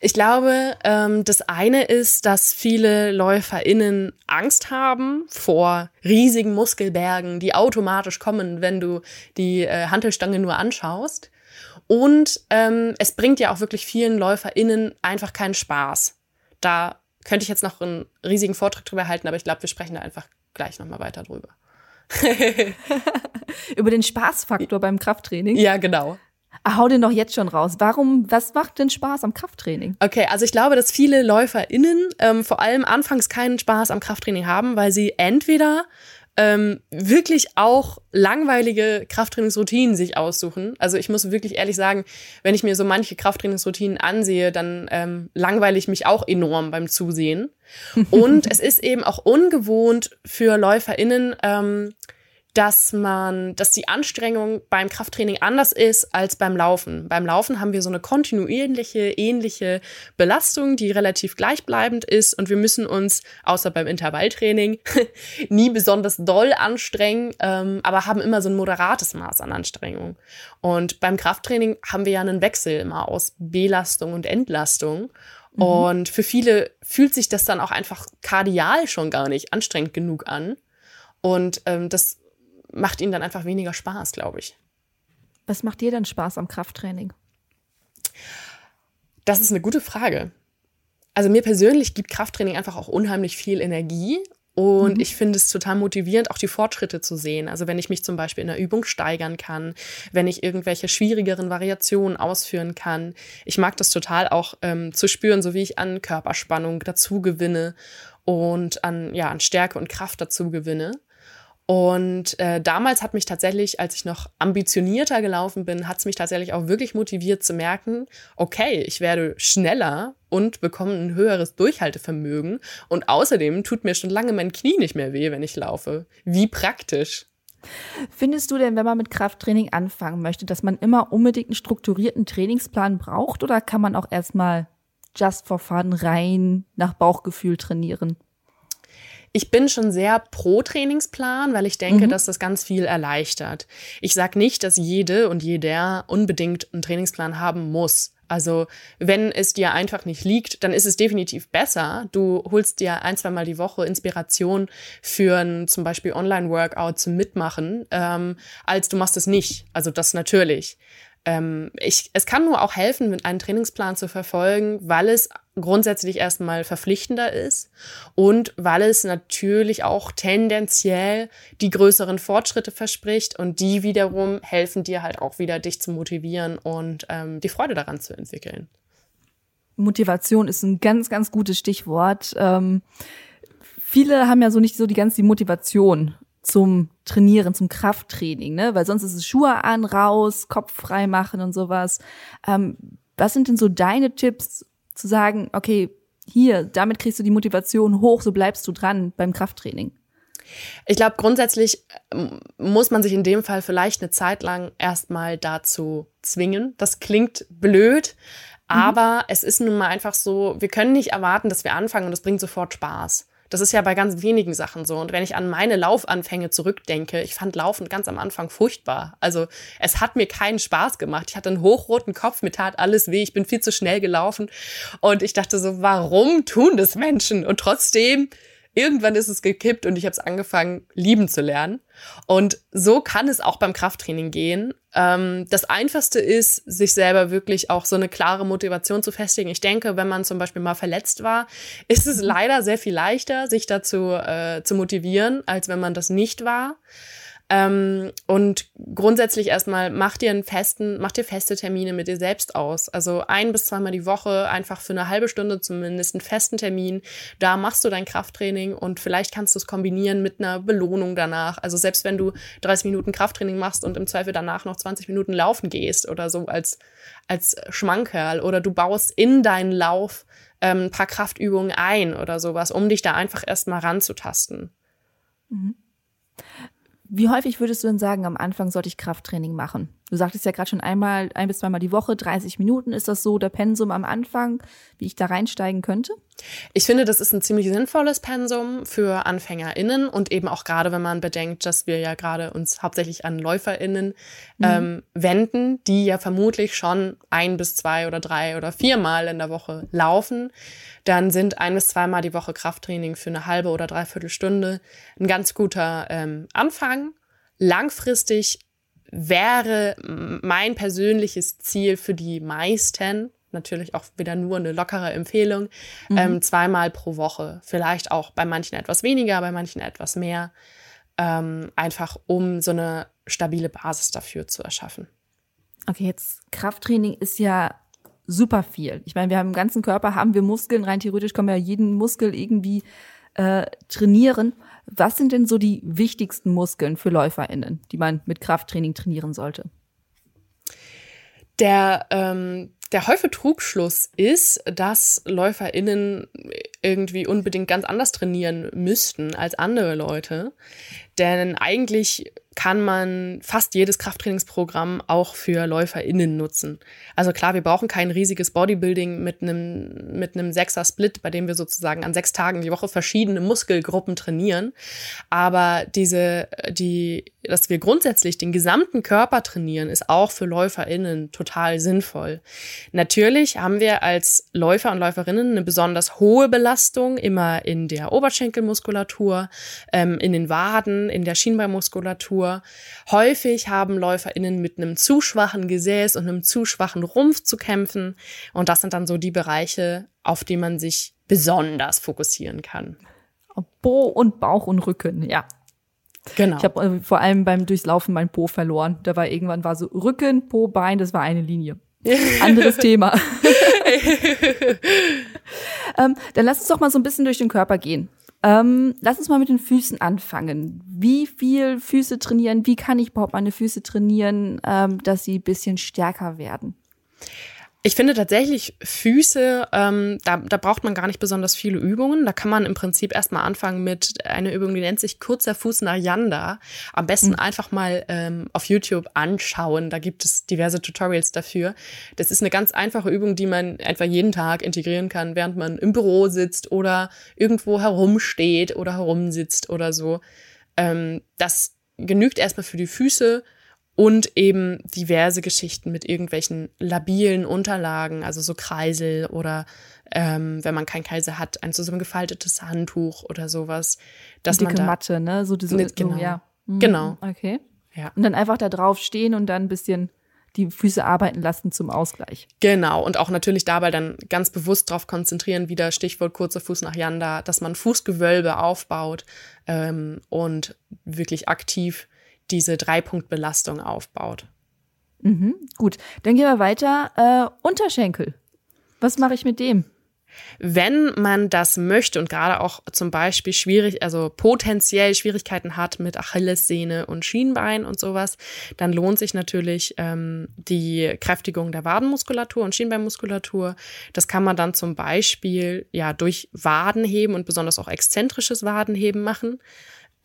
Ich glaube, ähm, das eine ist, dass viele LäuferInnen Angst haben vor riesigen Muskelbergen, die automatisch kommen, wenn du die äh, Hantelstange nur anschaust. Und ähm, es bringt ja auch wirklich vielen LäuferInnen einfach keinen Spaß. Da könnte ich jetzt noch einen riesigen Vortrag drüber halten, aber ich glaube, wir sprechen da einfach gleich nochmal weiter drüber. Über den Spaßfaktor beim Krafttraining? Ja, genau. Ah, hau den doch jetzt schon raus. Warum, was macht denn Spaß am Krafttraining? Okay, also ich glaube, dass viele LäuferInnen ähm, vor allem anfangs keinen Spaß am Krafttraining haben, weil sie entweder ähm, wirklich auch langweilige Krafttrainingsroutinen sich aussuchen. Also ich muss wirklich ehrlich sagen, wenn ich mir so manche Krafttrainingsroutinen ansehe, dann ähm, langweile ich mich auch enorm beim Zusehen. Und es ist eben auch ungewohnt für LäuferInnen, ähm, dass man, dass die Anstrengung beim Krafttraining anders ist als beim Laufen. Beim Laufen haben wir so eine kontinuierliche, ähnliche Belastung, die relativ gleichbleibend ist und wir müssen uns, außer beim Intervalltraining, nie besonders doll anstrengen, ähm, aber haben immer so ein moderates Maß an Anstrengung. Und beim Krafttraining haben wir ja einen Wechsel immer aus Belastung und Entlastung. Mhm. Und für viele fühlt sich das dann auch einfach kardial schon gar nicht anstrengend genug an. Und ähm, das macht ihnen dann einfach weniger Spaß, glaube ich. Was macht dir denn Spaß am Krafttraining? Das ist eine gute Frage. Also mir persönlich gibt Krafttraining einfach auch unheimlich viel Energie und mhm. ich finde es total motivierend, auch die Fortschritte zu sehen. Also wenn ich mich zum Beispiel in der Übung steigern kann, wenn ich irgendwelche schwierigeren Variationen ausführen kann. Ich mag das total auch ähm, zu spüren, so wie ich an Körperspannung dazu gewinne und an, ja, an Stärke und Kraft dazu gewinne. Und äh, damals hat mich tatsächlich, als ich noch ambitionierter gelaufen bin, hat es mich tatsächlich auch wirklich motiviert zu merken, okay, ich werde schneller und bekomme ein höheres Durchhaltevermögen. Und außerdem tut mir schon lange mein Knie nicht mehr weh, wenn ich laufe. Wie praktisch. Findest du denn, wenn man mit Krafttraining anfangen möchte, dass man immer unbedingt einen strukturierten Trainingsplan braucht oder kann man auch erstmal just for fun rein nach Bauchgefühl trainieren? Ich bin schon sehr pro Trainingsplan, weil ich denke, mhm. dass das ganz viel erleichtert. Ich sage nicht, dass jede und jeder unbedingt einen Trainingsplan haben muss. Also wenn es dir einfach nicht liegt, dann ist es definitiv besser. Du holst dir ein, zwei Mal die Woche Inspiration für ein zum Beispiel Online-Workout zum Mitmachen, ähm, als du machst es nicht. Also das natürlich. Ähm, ich, es kann nur auch helfen, einen Trainingsplan zu verfolgen, weil es grundsätzlich erstmal verpflichtender ist und weil es natürlich auch tendenziell die größeren Fortschritte verspricht und die wiederum helfen dir halt auch wieder, dich zu motivieren und ähm, die Freude daran zu entwickeln. Motivation ist ein ganz, ganz gutes Stichwort. Ähm, viele haben ja so nicht so die ganze Motivation zum Trainieren, zum Krafttraining, ne? Weil sonst ist es Schuhe an, raus, Kopf frei machen und sowas. Ähm, was sind denn so deine Tipps, zu sagen, okay, hier, damit kriegst du die Motivation hoch, so bleibst du dran beim Krafttraining? Ich glaube, grundsätzlich ähm, muss man sich in dem Fall vielleicht eine Zeit lang erstmal dazu zwingen. Das klingt blöd, mhm. aber mhm. es ist nun mal einfach so, wir können nicht erwarten, dass wir anfangen und es bringt sofort Spaß. Das ist ja bei ganz wenigen Sachen so. Und wenn ich an meine Laufanfänge zurückdenke, ich fand Laufen ganz am Anfang furchtbar. Also es hat mir keinen Spaß gemacht. Ich hatte einen hochroten Kopf, mir tat alles weh, ich bin viel zu schnell gelaufen. Und ich dachte so, warum tun das Menschen? Und trotzdem irgendwann ist es gekippt und ich habe es angefangen, lieben zu lernen. Und so kann es auch beim Krafttraining gehen. Ähm, das Einfachste ist, sich selber wirklich auch so eine klare Motivation zu festigen. Ich denke, wenn man zum Beispiel mal verletzt war, ist es leider sehr viel leichter, sich dazu äh, zu motivieren, als wenn man das nicht war. Ähm, und grundsätzlich erstmal mach dir einen festen, mach dir feste Termine mit dir selbst aus. Also ein bis zweimal die Woche, einfach für eine halbe Stunde zumindest einen festen Termin. Da machst du dein Krafttraining und vielleicht kannst du es kombinieren mit einer Belohnung danach. Also selbst wenn du 30 Minuten Krafttraining machst und im Zweifel danach noch 20 Minuten laufen gehst oder so als, als Schmankerl oder du baust in deinen Lauf ähm, ein paar Kraftübungen ein oder sowas, um dich da einfach erstmal ranzutasten. Mhm. Wie häufig würdest du denn sagen, am Anfang sollte ich Krafttraining machen? Du sagtest ja gerade schon einmal, ein bis zweimal die Woche, 30 Minuten. Ist das so der Pensum am Anfang, wie ich da reinsteigen könnte? Ich finde, das ist ein ziemlich sinnvolles Pensum für AnfängerInnen und eben auch gerade, wenn man bedenkt, dass wir ja gerade uns hauptsächlich an LäuferInnen mhm. ähm, wenden, die ja vermutlich schon ein bis zwei oder drei oder viermal in der Woche laufen. Dann sind ein bis zweimal die Woche Krafttraining für eine halbe oder dreiviertel Stunde ein ganz guter ähm, Anfang. Langfristig wäre mein persönliches Ziel für die meisten, natürlich auch wieder nur eine lockere Empfehlung, mhm. ähm, zweimal pro Woche. Vielleicht auch bei manchen etwas weniger, bei manchen etwas mehr. Ähm, einfach um so eine stabile Basis dafür zu erschaffen. Okay, jetzt Krafttraining ist ja super viel. Ich meine, wir haben im ganzen Körper haben wir Muskeln, rein theoretisch können wir ja jeden Muskel irgendwie äh, trainieren. Was sind denn so die wichtigsten Muskeln für LäuferInnen, die man mit Krafttraining trainieren sollte? Der, ähm, der häufige Trugschluss ist, dass LäuferInnen irgendwie unbedingt ganz anders trainieren müssten als andere Leute. Denn eigentlich kann man fast jedes Krafttrainingsprogramm auch für LäuferInnen nutzen. Also klar, wir brauchen kein riesiges Bodybuilding mit einem, mit einem Sechser-Split, bei dem wir sozusagen an sechs Tagen die Woche verschiedene Muskelgruppen trainieren. Aber diese, die, dass wir grundsätzlich den gesamten Körper trainieren, ist auch für LäuferInnen total sinnvoll. Natürlich haben wir als Läufer und Läuferinnen eine besonders hohe Belastung immer in der Oberschenkelmuskulatur, ähm, in den Waden, in der Schienbeinmuskulatur. Häufig haben LäuferInnen mit einem zu schwachen Gesäß und einem zu schwachen Rumpf zu kämpfen. Und das sind dann so die Bereiche, auf die man sich besonders fokussieren kann. Po und Bauch und Rücken, ja. Genau. Ich habe äh, vor allem beim Durchlaufen mein Po verloren. Da war irgendwann war so Rücken, Po, Bein, das war eine Linie. Anderes Thema. ähm, dann lass uns doch mal so ein bisschen durch den Körper gehen. Ähm, lass uns mal mit den Füßen anfangen. Wie viel Füße trainieren? Wie kann ich überhaupt meine Füße trainieren, ähm, dass sie ein bisschen stärker werden? Ich finde tatsächlich Füße, ähm, da, da braucht man gar nicht besonders viele Übungen. Da kann man im Prinzip erstmal anfangen mit einer Übung, die nennt sich kurzer Fuß nach Yanda. Am besten mhm. einfach mal ähm, auf YouTube anschauen. Da gibt es diverse Tutorials dafür. Das ist eine ganz einfache Übung, die man etwa jeden Tag integrieren kann, während man im Büro sitzt oder irgendwo herumsteht oder herumsitzt oder so. Ähm, das genügt erstmal für die Füße und eben diverse Geschichten mit irgendwelchen labilen Unterlagen, also so Kreisel oder ähm, wenn man kein Kreisel hat, ein zusammengefaltetes Handtuch oder sowas. Dass Dicke man da, Matte, ne? So diese, mit, genau. ja. Mhm. Genau. Okay. Ja. Und dann einfach da drauf stehen und dann ein bisschen die Füße arbeiten lassen zum Ausgleich. Genau, und auch natürlich dabei dann ganz bewusst darauf konzentrieren, wieder Stichwort kurzer Fuß nach Yanda, dass man Fußgewölbe aufbaut ähm, und wirklich aktiv diese Dreipunktbelastung aufbaut. Mhm, gut, dann gehen wir weiter. Äh, Unterschenkel. Was mache ich mit dem? Wenn man das möchte und gerade auch zum Beispiel schwierig, also potenziell Schwierigkeiten hat mit Achillessehne und Schienbein und sowas, dann lohnt sich natürlich ähm, die Kräftigung der Wadenmuskulatur und Schienbeinmuskulatur. Das kann man dann zum Beispiel ja durch Wadenheben und besonders auch exzentrisches Wadenheben machen.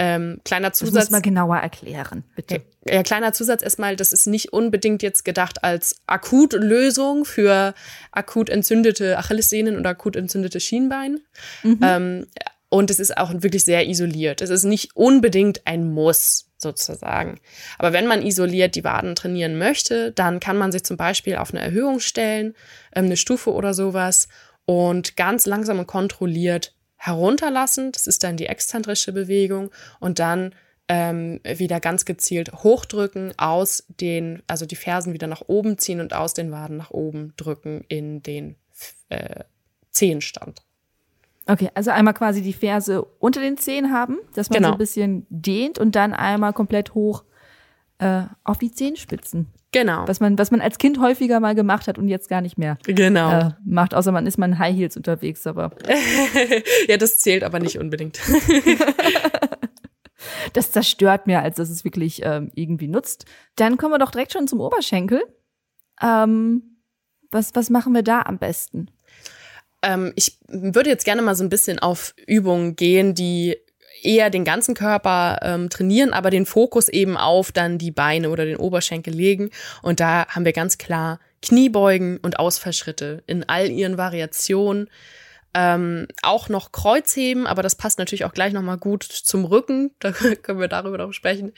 Ähm, kleiner Zusatz. Das muss man genauer erklären, bitte. Ja, ja, kleiner Zusatz erstmal, das ist nicht unbedingt jetzt gedacht als Akutlösung für akut entzündete Achillessehnen oder akut entzündete Schienbein. Mhm. Ähm, und es ist auch wirklich sehr isoliert. Es ist nicht unbedingt ein Muss sozusagen. Aber wenn man isoliert die Waden trainieren möchte, dann kann man sich zum Beispiel auf eine Erhöhung stellen, ähm, eine Stufe oder sowas und ganz langsam und kontrolliert herunterlassen, das ist dann die exzentrische Bewegung und dann ähm, wieder ganz gezielt hochdrücken, aus den, also die Fersen wieder nach oben ziehen und aus den Waden nach oben drücken in den äh, Zehenstand. Okay, also einmal quasi die Ferse unter den Zehen haben, dass man genau. so ein bisschen dehnt und dann einmal komplett hoch äh, auf die Zehenspitzen. Genau. Was man, was man als Kind häufiger mal gemacht hat und jetzt gar nicht mehr genau. äh, macht, außer man ist mal in High Heels unterwegs, aber. ja, das zählt aber nicht unbedingt. das zerstört mehr, als dass es wirklich ähm, irgendwie nutzt. Dann kommen wir doch direkt schon zum Oberschenkel. Ähm, was, was machen wir da am besten? Ähm, ich würde jetzt gerne mal so ein bisschen auf Übungen gehen, die eher den ganzen Körper ähm, trainieren, aber den Fokus eben auf dann die Beine oder den Oberschenkel legen. Und da haben wir ganz klar Kniebeugen und Ausfallschritte in all ihren Variationen. Ähm, auch noch Kreuzheben, aber das passt natürlich auch gleich nochmal gut zum Rücken. Da können wir darüber noch sprechen.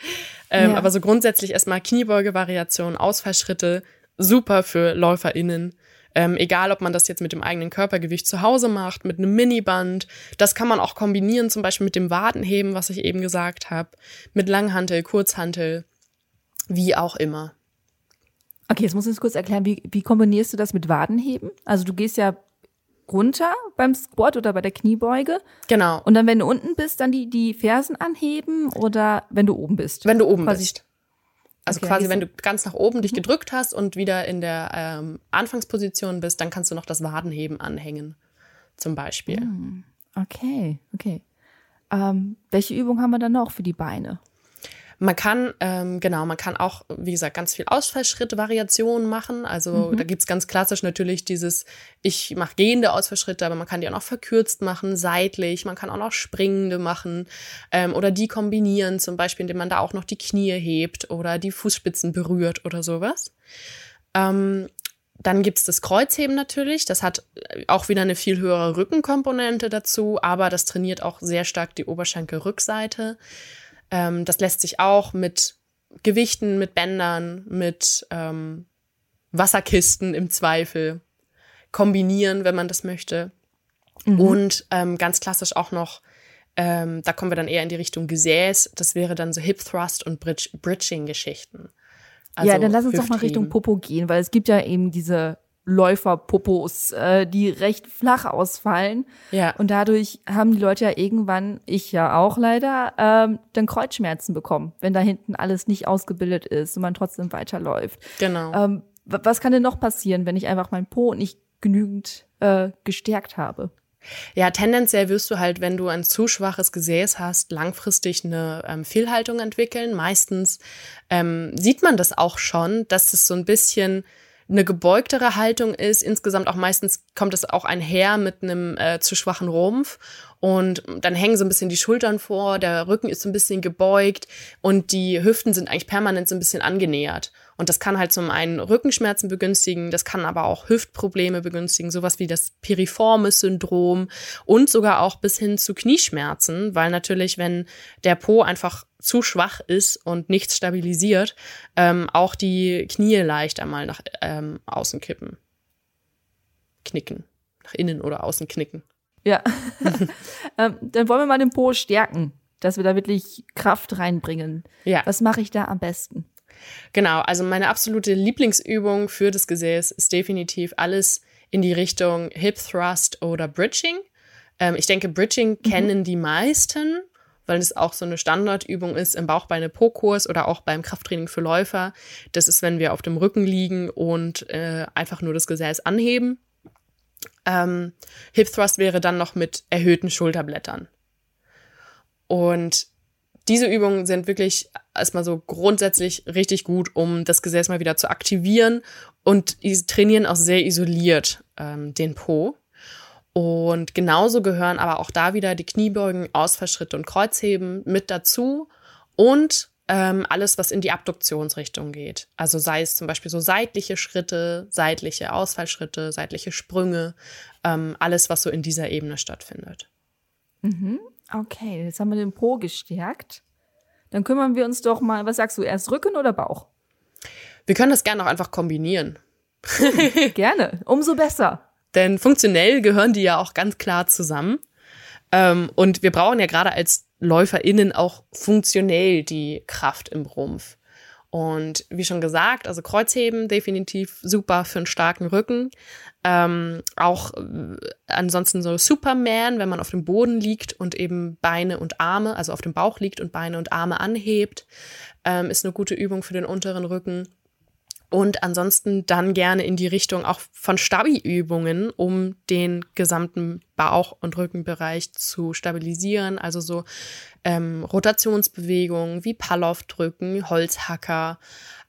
Ähm, ja. Aber so grundsätzlich erstmal Kniebeuge-Variationen, Ausfallschritte, super für LäuferInnen. Ähm, egal, ob man das jetzt mit dem eigenen Körpergewicht zu Hause macht, mit einem Miniband. Das kann man auch kombinieren, zum Beispiel mit dem Wadenheben, was ich eben gesagt habe, mit Langhantel, Kurzhantel, wie auch immer. Okay, jetzt muss ich kurz erklären, wie, wie kombinierst du das mit Wadenheben? Also du gehst ja runter beim Squat oder bei der Kniebeuge. Genau. Und dann, wenn du unten bist, dann die, die Fersen anheben oder wenn du oben bist? Wenn du oben Quasi bist. Also okay, quasi, wenn du ganz nach oben dich mhm. gedrückt hast und wieder in der ähm, Anfangsposition bist, dann kannst du noch das Wadenheben anhängen, zum Beispiel. Mhm. Okay, okay. Ähm, welche Übung haben wir dann noch für die Beine? Man kann, ähm, genau, man kann auch, wie gesagt, ganz viel Ausfallschritt-Variationen machen. Also mhm. da gibt's ganz klassisch natürlich dieses, ich mache gehende Ausfallschritte, aber man kann die auch noch verkürzt machen, seitlich, man kann auch noch springende machen ähm, oder die kombinieren, zum Beispiel, indem man da auch noch die Knie hebt oder die Fußspitzen berührt oder sowas. Ähm, dann gibt's das Kreuzheben natürlich. Das hat auch wieder eine viel höhere Rückenkomponente dazu, aber das trainiert auch sehr stark die Oberschenkelrückseite. Ähm, das lässt sich auch mit Gewichten, mit Bändern, mit ähm, Wasserkisten im Zweifel kombinieren, wenn man das möchte. Mhm. Und ähm, ganz klassisch auch noch, ähm, da kommen wir dann eher in die Richtung Gesäß. Das wäre dann so Hip Thrust und Bridge Bridging-Geschichten. Also ja, dann lass uns doch mal Richtung Popo gehen, weil es gibt ja eben diese Läuferpopos, äh, die recht flach ausfallen. Ja. Und dadurch haben die Leute ja irgendwann, ich ja auch leider, ähm, dann Kreuzschmerzen bekommen, wenn da hinten alles nicht ausgebildet ist und man trotzdem weiterläuft. Genau. Ähm, was kann denn noch passieren, wenn ich einfach mein Po nicht genügend äh, gestärkt habe? Ja, tendenziell wirst du halt, wenn du ein zu schwaches Gesäß hast, langfristig eine ähm, Fehlhaltung entwickeln. Meistens ähm, sieht man das auch schon, dass es so ein bisschen eine gebeugtere Haltung ist. Insgesamt auch meistens kommt es auch einher mit einem äh, zu schwachen Rumpf. Und dann hängen so ein bisschen die Schultern vor, der Rücken ist so ein bisschen gebeugt und die Hüften sind eigentlich permanent so ein bisschen angenähert. Und das kann halt zum einen Rückenschmerzen begünstigen, das kann aber auch Hüftprobleme begünstigen, sowas wie das Piriformis-Syndrom und sogar auch bis hin zu Knieschmerzen, weil natürlich, wenn der Po einfach zu schwach ist und nichts stabilisiert, ähm, auch die Knie leicht einmal nach ähm, außen kippen. Knicken. Nach innen oder außen knicken. Ja. ähm, dann wollen wir mal den Po stärken, dass wir da wirklich Kraft reinbringen. Ja. Was mache ich da am besten? Genau, also meine absolute Lieblingsübung für das Gesäß ist definitiv alles in die Richtung Hip Thrust oder Bridging. Ähm, ich denke, Bridging mhm. kennen die meisten, weil es auch so eine Standardübung ist im Bauchbeine-Po-Kurs oder auch beim Krafttraining für Läufer. Das ist, wenn wir auf dem Rücken liegen und äh, einfach nur das Gesäß anheben. Ähm, Hip Thrust wäre dann noch mit erhöhten Schulterblättern. Und diese Übungen sind wirklich erstmal so grundsätzlich richtig gut, um das Gesäß mal wieder zu aktivieren und trainieren auch sehr isoliert ähm, den Po. Und genauso gehören aber auch da wieder die Kniebeugen, Ausfallschritte und Kreuzheben mit dazu und ähm, alles, was in die Abduktionsrichtung geht. Also sei es zum Beispiel so seitliche Schritte, seitliche Ausfallschritte, seitliche Sprünge, ähm, alles, was so in dieser Ebene stattfindet. Mhm. Okay, jetzt haben wir den Po gestärkt. Dann kümmern wir uns doch mal, was sagst du, erst Rücken oder Bauch? Wir können das gerne auch einfach kombinieren. gerne, umso besser. Denn funktionell gehören die ja auch ganz klar zusammen. Ähm, und wir brauchen ja gerade als LäuferInnen auch funktionell die Kraft im Rumpf. Und wie schon gesagt, also Kreuzheben definitiv super für einen starken Rücken. Ähm, auch äh, ansonsten so Superman, wenn man auf dem Boden liegt und eben Beine und Arme, also auf dem Bauch liegt und Beine und Arme anhebt, ähm, ist eine gute Übung für den unteren Rücken. Und ansonsten dann gerne in die Richtung auch von Stabi-Übungen, um den gesamten Bauch- und Rückenbereich zu stabilisieren. Also so ähm, Rotationsbewegungen wie Palloff-Drücken, Holzhacker,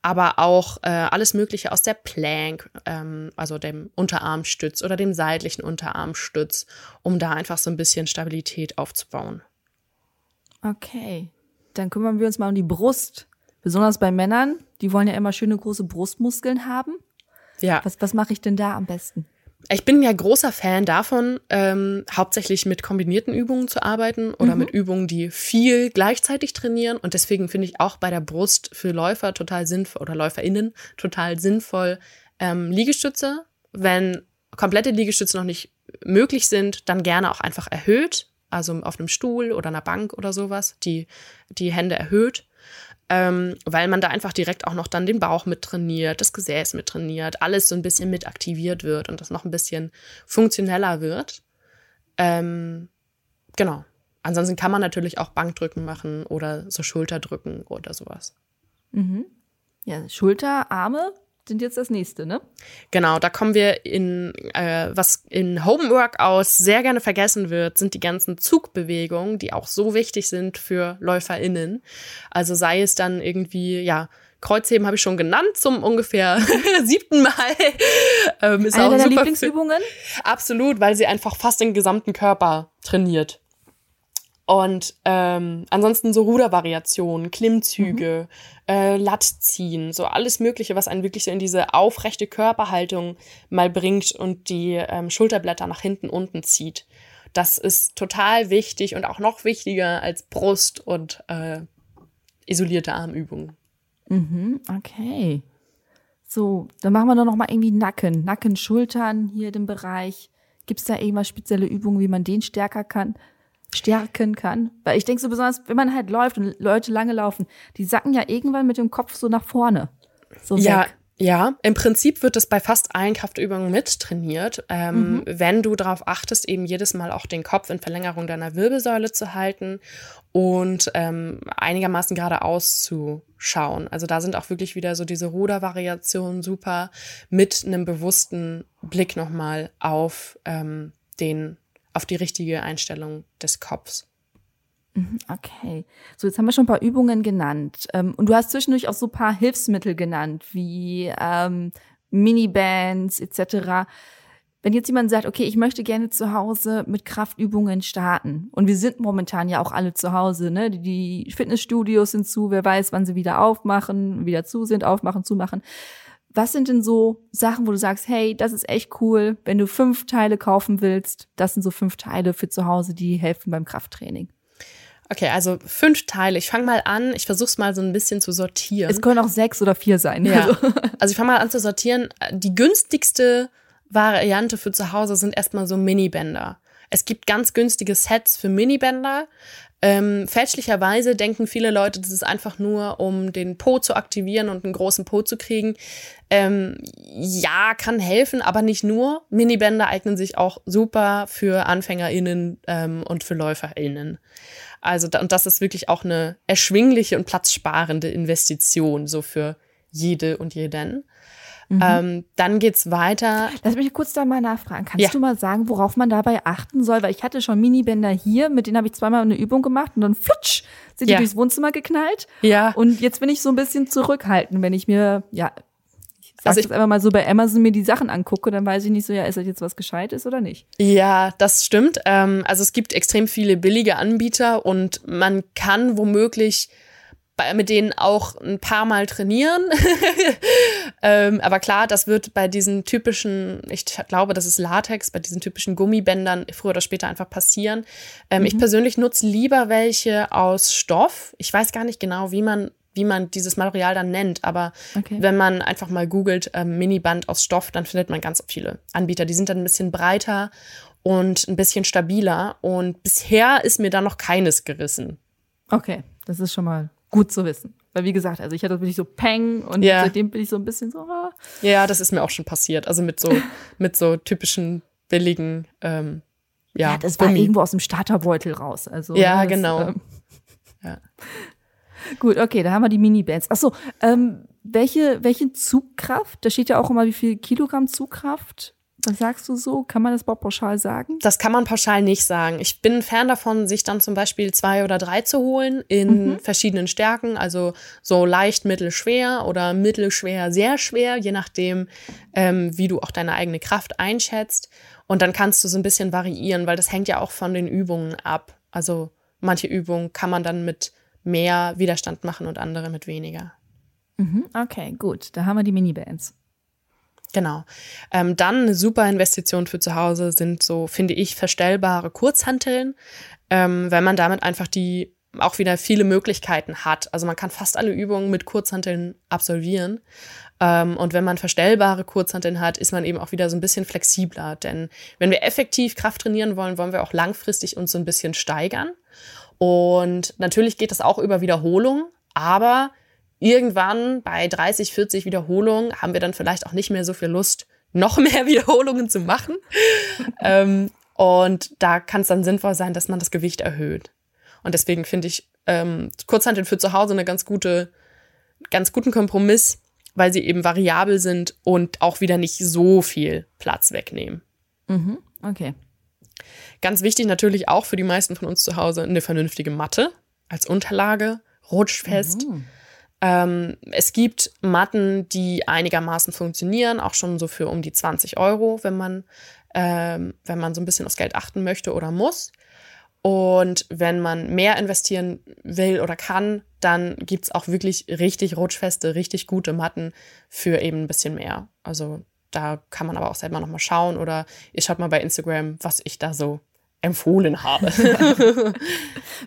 aber auch äh, alles Mögliche aus der Plank, ähm, also dem Unterarmstütz oder dem seitlichen Unterarmstütz, um da einfach so ein bisschen Stabilität aufzubauen. Okay, dann kümmern wir uns mal um die Brust. Besonders bei Männern, die wollen ja immer schöne große Brustmuskeln haben. Ja. Was, was mache ich denn da am besten? Ich bin ja großer Fan davon, ähm, hauptsächlich mit kombinierten Übungen zu arbeiten oder mhm. mit Übungen, die viel gleichzeitig trainieren. Und deswegen finde ich auch bei der Brust für Läufer total sinnvoll oder LäuferInnen total sinnvoll ähm, Liegestütze. Wenn komplette Liegestütze noch nicht möglich sind, dann gerne auch einfach erhöht, also auf einem Stuhl oder einer Bank oder sowas, die, die Hände erhöht ähm, weil man da einfach direkt auch noch dann den Bauch mit trainiert, das Gesäß mit trainiert, alles so ein bisschen mit aktiviert wird und das noch ein bisschen funktioneller wird. Ähm, genau. Ansonsten kann man natürlich auch Bankdrücken machen oder so Schulterdrücken oder sowas. Mhm. Ja, Schulter, Arme sind jetzt das nächste, ne? Genau, da kommen wir in, äh, was in Homeworkouts sehr gerne vergessen wird, sind die ganzen Zugbewegungen, die auch so wichtig sind für LäuferInnen. Also sei es dann irgendwie, ja, Kreuzheben habe ich schon genannt, zum ungefähr siebten Mal. ähm, ist Eine auch deiner super Lieblingsübungen? Absolut, weil sie einfach fast den gesamten Körper trainiert. Und ähm, ansonsten so Rudervariationen, Klimmzüge, mhm. äh, Lattziehen, so alles Mögliche, was einen wirklich so in diese aufrechte Körperhaltung mal bringt und die ähm, Schulterblätter nach hinten unten zieht. Das ist total wichtig und auch noch wichtiger als Brust und äh, isolierte Armübungen. Mhm, okay. So, dann machen wir doch noch mal irgendwie Nacken, Nacken, Schultern hier den Bereich. Gibt es da irgendwas spezielle Übungen, wie man den stärker kann? Stärken kann. Weil ich denke so besonders, wenn man halt läuft und Leute lange laufen, die sacken ja irgendwann mit dem Kopf so nach vorne. So ja, weg. Ja, im Prinzip wird es bei fast allen Kraftübungen mit trainiert, ähm, mhm. wenn du darauf achtest, eben jedes Mal auch den Kopf in Verlängerung deiner Wirbelsäule zu halten und ähm, einigermaßen geradeaus zu schauen. Also da sind auch wirklich wieder so diese Rudervariationen super mit einem bewussten Blick nochmal auf ähm, den auf die richtige Einstellung des Kopfs. Mhm, okay. So, jetzt haben wir schon ein paar Übungen genannt. Ähm, und du hast zwischendurch auch so ein paar Hilfsmittel genannt, wie ähm, Minibands etc. Wenn jetzt jemand sagt, okay, ich möchte gerne zu Hause mit Kraftübungen starten und wir sind momentan ja auch alle zu Hause, ne? Die Fitnessstudios sind zu, wer weiß, wann sie wieder aufmachen, wieder zu sind, aufmachen, zumachen. Was sind denn so Sachen, wo du sagst, hey, das ist echt cool, wenn du fünf Teile kaufen willst, das sind so fünf Teile für zu Hause, die helfen beim Krafttraining? Okay, also fünf Teile. Ich fange mal an, ich versuche es mal so ein bisschen zu sortieren. Es können auch sechs oder vier sein. Ja. Also, also ich fange mal an zu sortieren. Die günstigste Variante für zu Hause sind erstmal so Minibänder. Es gibt ganz günstige Sets für Minibänder. Ähm, fälschlicherweise denken viele Leute, das ist einfach nur, um den Po zu aktivieren und einen großen Po zu kriegen. Ähm, ja, kann helfen, aber nicht nur. Minibänder eignen sich auch super für AnfängerInnen ähm, und für LäuferInnen. Also, und das ist wirklich auch eine erschwingliche und platzsparende Investition, so für jede und jeden. Mhm. Ähm, dann geht's weiter. Lass mich kurz da mal nachfragen. Kannst ja. du mal sagen, worauf man dabei achten soll? Weil ich hatte schon Minibänder hier, mit denen habe ich zweimal eine Übung gemacht und dann flutsch, sind ja. die durchs Wohnzimmer geknallt. Ja. Und jetzt bin ich so ein bisschen zurückhaltend, wenn ich mir, ja, also ich jetzt einfach mal so bei Amazon mir die Sachen angucke, dann weiß ich nicht so, ja, ist das jetzt was Gescheites oder nicht? Ja, das stimmt. Ähm, also es gibt extrem viele billige Anbieter und man kann womöglich bei, mit denen auch ein paar Mal trainieren. ähm, aber klar, das wird bei diesen typischen, ich glaube, das ist Latex, bei diesen typischen Gummibändern früher oder später einfach passieren. Ähm, mhm. Ich persönlich nutze lieber welche aus Stoff. Ich weiß gar nicht genau, wie man wie man dieses Material dann nennt. Aber okay. wenn man einfach mal googelt, ähm, Miniband aus Stoff, dann findet man ganz viele Anbieter. Die sind dann ein bisschen breiter und ein bisschen stabiler. Und bisher ist mir da noch keines gerissen. Okay, das ist schon mal gut zu wissen. Weil wie gesagt, also ich hatte wirklich so Peng und ja. seitdem bin ich so ein bisschen so. Ah. Ja, das ist mir auch schon passiert. Also mit so, mit so typischen billigen, ähm, ja. Ja, das war Gummi. irgendwo aus dem Starterbeutel raus. Also, ja, das, genau. Ähm, ja. Gut, okay, da haben wir die Mini-Bands. Achso, ähm, welche, welche Zugkraft? Da steht ja auch immer, wie viel Kilogramm Zugkraft. Was sagst du so? Kann man das überhaupt pauschal sagen? Das kann man pauschal nicht sagen. Ich bin ein Fan davon, sich dann zum Beispiel zwei oder drei zu holen in mhm. verschiedenen Stärken. Also so leicht, mittel, schwer oder mittelschwer, sehr schwer, je nachdem, ähm, wie du auch deine eigene Kraft einschätzt. Und dann kannst du so ein bisschen variieren, weil das hängt ja auch von den Übungen ab. Also manche Übungen kann man dann mit mehr Widerstand machen und andere mit weniger. Mhm, okay, gut. Da haben wir die Minibands. Genau. Ähm, dann eine super Investition für zu Hause sind so, finde ich, verstellbare Kurzhanteln, ähm, weil man damit einfach die auch wieder viele Möglichkeiten hat. Also man kann fast alle Übungen mit Kurzhanteln absolvieren. Ähm, und wenn man verstellbare Kurzhanteln hat, ist man eben auch wieder so ein bisschen flexibler. Denn wenn wir effektiv Kraft trainieren wollen, wollen wir auch langfristig uns so ein bisschen steigern. Und natürlich geht das auch über Wiederholung, aber irgendwann bei 30, 40 Wiederholungen haben wir dann vielleicht auch nicht mehr so viel Lust, noch mehr Wiederholungen zu machen. ähm, und da kann es dann sinnvoll sein, dass man das Gewicht erhöht. Und deswegen finde ich ähm, Kurzhanteln für zu Hause eine ganz gute, ganz guten Kompromiss, weil sie eben variabel sind und auch wieder nicht so viel Platz wegnehmen. Mhm, okay. Ganz wichtig natürlich auch für die meisten von uns zu Hause eine vernünftige Matte als Unterlage, rutschfest. Mhm. Ähm, es gibt Matten, die einigermaßen funktionieren, auch schon so für um die 20 Euro, wenn man, ähm, wenn man so ein bisschen aufs Geld achten möchte oder muss. Und wenn man mehr investieren will oder kann, dann gibt's auch wirklich richtig rutschfeste, richtig gute Matten für eben ein bisschen mehr. Also da kann man aber auch selber nochmal schauen oder ihr schaut mal bei Instagram, was ich da so empfohlen habe.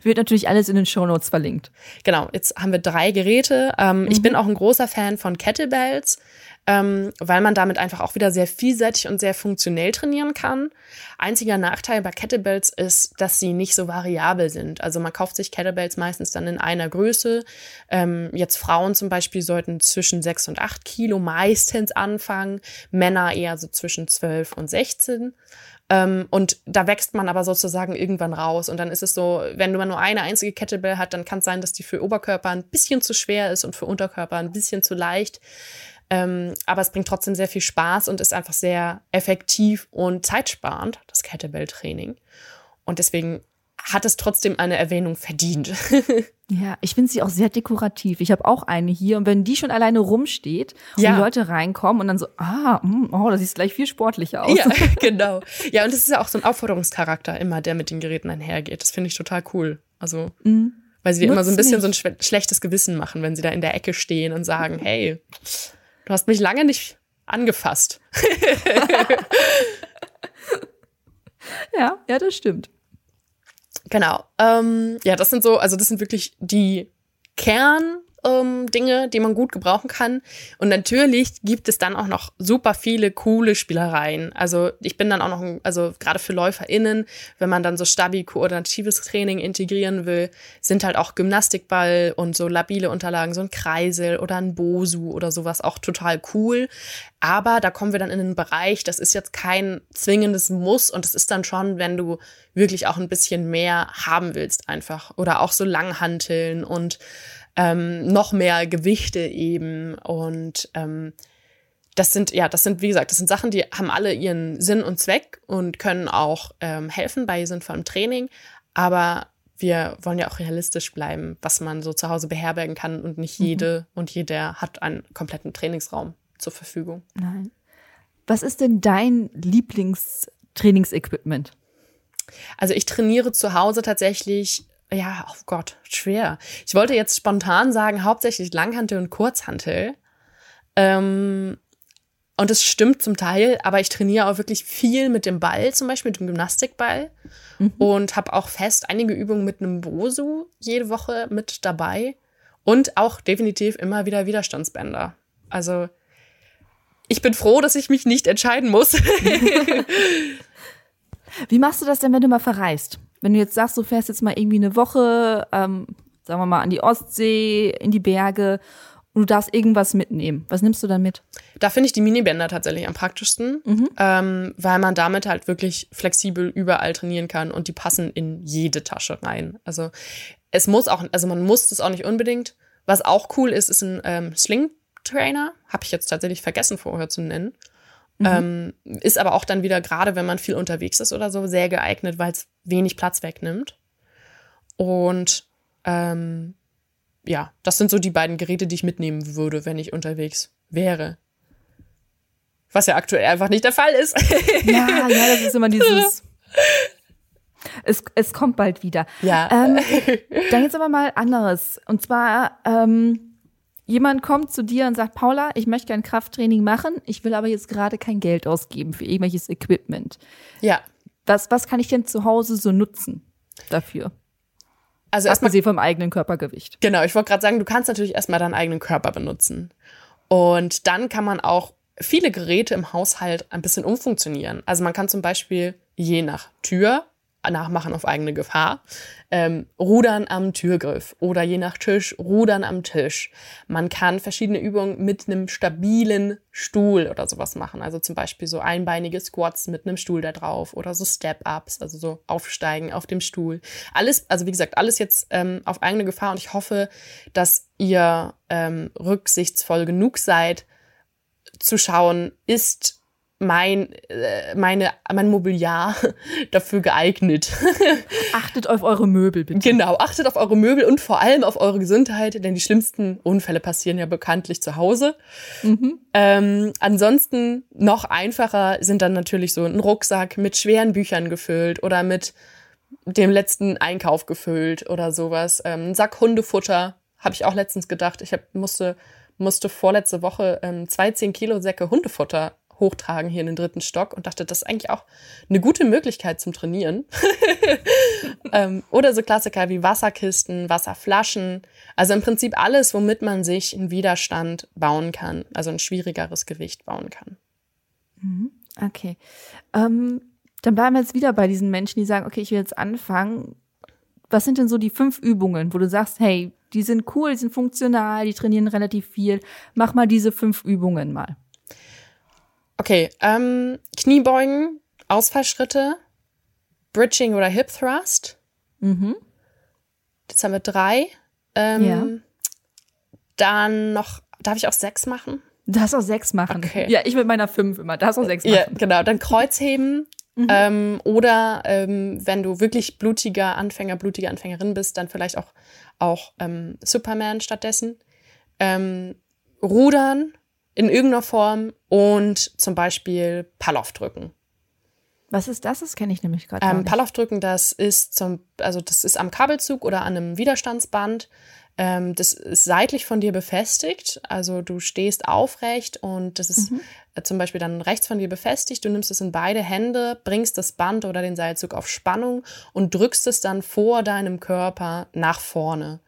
Wird natürlich alles in den Show Notes verlinkt. Genau, jetzt haben wir drei Geräte. Ähm, mhm. Ich bin auch ein großer Fan von Kettlebells, ähm, weil man damit einfach auch wieder sehr vielseitig und sehr funktionell trainieren kann. Einziger Nachteil bei Kettlebells ist, dass sie nicht so variabel sind. Also man kauft sich Kettlebells meistens dann in einer Größe. Ähm, jetzt Frauen zum Beispiel sollten zwischen sechs und acht Kilo meistens anfangen, Männer eher so zwischen zwölf und 16. Ähm, und da wächst man aber sozusagen irgendwann raus. Und dann ist es so, wenn man nur eine einzige Kettlebell hat, dann kann es sein, dass die für Oberkörper ein bisschen zu schwer ist und für Unterkörper ein bisschen zu leicht. Ähm, aber es bringt trotzdem sehr viel Spaß und ist einfach sehr effektiv und zeitsparend, das Kettlebell-Training. Und deswegen hat es trotzdem eine Erwähnung verdient. ja, ich finde sie auch sehr dekorativ. Ich habe auch eine hier und wenn die schon alleine rumsteht und ja. die Leute reinkommen und dann so, ah, mh, oh, das sieht gleich viel sportlicher aus. Ja, genau. Ja, und das ist ja auch so ein Aufforderungscharakter immer, der mit den Geräten einhergeht. Das finde ich total cool. Also, mhm. weil sie immer so ein bisschen nicht. so ein schlechtes Gewissen machen, wenn sie da in der Ecke stehen und sagen, hey, du hast mich lange nicht angefasst. ja, ja, das stimmt. Genau. Ähm, ja, das sind so, also das sind wirklich die Kern ähm, Dinge, die man gut gebrauchen kann. Und natürlich gibt es dann auch noch super viele coole Spielereien. Also ich bin dann auch noch, also gerade für LäuferInnen, wenn man dann so stabi-koordinatives Training integrieren will, sind halt auch Gymnastikball und so labile Unterlagen, so ein Kreisel oder ein Bosu oder sowas auch total cool. Aber da kommen wir dann in einen Bereich, das ist jetzt kein zwingendes Muss und das ist dann schon, wenn du wirklich auch ein bisschen mehr haben willst einfach. Oder auch so Langhanteln und ähm, noch mehr Gewichte eben. Und ähm, das sind, ja, das sind, wie gesagt, das sind Sachen, die haben alle ihren Sinn und Zweck und können auch ähm, helfen bei sinnvollem Training. Aber wir wollen ja auch realistisch bleiben, was man so zu Hause beherbergen kann und nicht mhm. jede mhm. und jeder hat einen kompletten Trainingsraum zur Verfügung. Nein. Was ist denn dein Lieblingstrainingsequipment? Also ich trainiere zu Hause tatsächlich, ja, oh Gott, schwer. Ich wollte jetzt spontan sagen, hauptsächlich Langhantel und Kurzhantel. Ähm, und es stimmt zum Teil, aber ich trainiere auch wirklich viel mit dem Ball, zum Beispiel mit dem Gymnastikball. Mhm. Und habe auch fest einige Übungen mit einem Bosu jede Woche mit dabei. Und auch definitiv immer wieder Widerstandsbänder. Also ich bin froh, dass ich mich nicht entscheiden muss. Wie machst du das denn, wenn du mal verreist? Wenn du jetzt sagst, du fährst jetzt mal irgendwie eine Woche, ähm, sagen wir mal, an die Ostsee, in die Berge und du darfst irgendwas mitnehmen. Was nimmst du dann mit? Da finde ich die Minibänder tatsächlich am praktischsten, mhm. ähm, weil man damit halt wirklich flexibel überall trainieren kann und die passen in jede Tasche rein. Also es muss auch, also man muss es auch nicht unbedingt. Was auch cool ist, ist ein ähm, Sling Trainer. Habe ich jetzt tatsächlich vergessen vorher zu nennen. Mhm. Ähm, ist aber auch dann wieder, gerade wenn man viel unterwegs ist oder so, sehr geeignet, weil es wenig Platz wegnimmt. Und ähm, ja, das sind so die beiden Geräte, die ich mitnehmen würde, wenn ich unterwegs wäre. Was ja aktuell einfach nicht der Fall ist. Ja, ja, das ist immer dieses. Es, es kommt bald wieder. Ja. Ähm, dann jetzt aber mal anderes. Und zwar, ähm, Jemand kommt zu dir und sagt, Paula, ich möchte ein Krafttraining machen, ich will aber jetzt gerade kein Geld ausgeben für irgendwelches Equipment. Ja. Was, was kann ich denn zu Hause so nutzen dafür? Also erstmal sie vom eigenen Körpergewicht. Genau, ich wollte gerade sagen, du kannst natürlich erstmal deinen eigenen Körper benutzen. Und dann kann man auch viele Geräte im Haushalt ein bisschen umfunktionieren. Also man kann zum Beispiel je nach Tür nachmachen auf eigene Gefahr. Ähm, Rudern am Türgriff oder je nach Tisch Rudern am Tisch. Man kann verschiedene Übungen mit einem stabilen Stuhl oder sowas machen. Also zum Beispiel so einbeinige Squats mit einem Stuhl da drauf oder so Step-Ups, also so Aufsteigen auf dem Stuhl. Alles, also wie gesagt, alles jetzt ähm, auf eigene Gefahr und ich hoffe, dass ihr ähm, rücksichtsvoll genug seid, zu schauen, ist mein, äh, meine, mein Mobiliar dafür geeignet. achtet auf eure Möbel, bitte. Genau, achtet auf eure Möbel und vor allem auf eure Gesundheit, denn die schlimmsten Unfälle passieren ja bekanntlich zu Hause. Mhm. Ähm, ansonsten noch einfacher sind dann natürlich so ein Rucksack mit schweren Büchern gefüllt oder mit dem letzten Einkauf gefüllt oder sowas. Ähm, ein Sack Hundefutter, habe ich auch letztens gedacht. Ich hab, musste, musste vorletzte Woche ähm, zwei 10 Kilo Säcke Hundefutter hochtragen hier in den dritten Stock und dachte, das ist eigentlich auch eine gute Möglichkeit zum Trainieren. ähm, oder so Klassiker wie Wasserkisten, Wasserflaschen. Also im Prinzip alles, womit man sich einen Widerstand bauen kann, also ein schwierigeres Gewicht bauen kann. Mhm. Okay. Ähm, dann bleiben wir jetzt wieder bei diesen Menschen, die sagen, okay, ich will jetzt anfangen. Was sind denn so die fünf Übungen, wo du sagst, hey, die sind cool, die sind funktional, die trainieren relativ viel. Mach mal diese fünf Übungen mal. Okay, ähm, Kniebeugen, Ausfallschritte, Bridging oder Hip Thrust. Mhm. Jetzt haben wir drei. Ähm, ja. Dann noch, darf ich auch sechs machen? Du darfst auch sechs machen. Okay. Ja, ich mit meiner fünf immer. Darfst auch sechs machen. Ja, genau. Dann Kreuzheben. Mhm. Ähm, oder ähm, wenn du wirklich blutiger Anfänger, blutige Anfängerin bist, dann vielleicht auch, auch ähm, Superman stattdessen. Ähm, Rudern in irgendeiner Form und zum Beispiel Palloff drücken. Was ist das? Das kenne ich nämlich gerade. Ähm, Palloff drücken, das ist zum, also das ist am Kabelzug oder an einem Widerstandsband. Ähm, das ist seitlich von dir befestigt. Also du stehst aufrecht und das ist mhm. zum Beispiel dann rechts von dir befestigt. Du nimmst es in beide Hände, bringst das Band oder den Seilzug auf Spannung und drückst es dann vor deinem Körper nach vorne.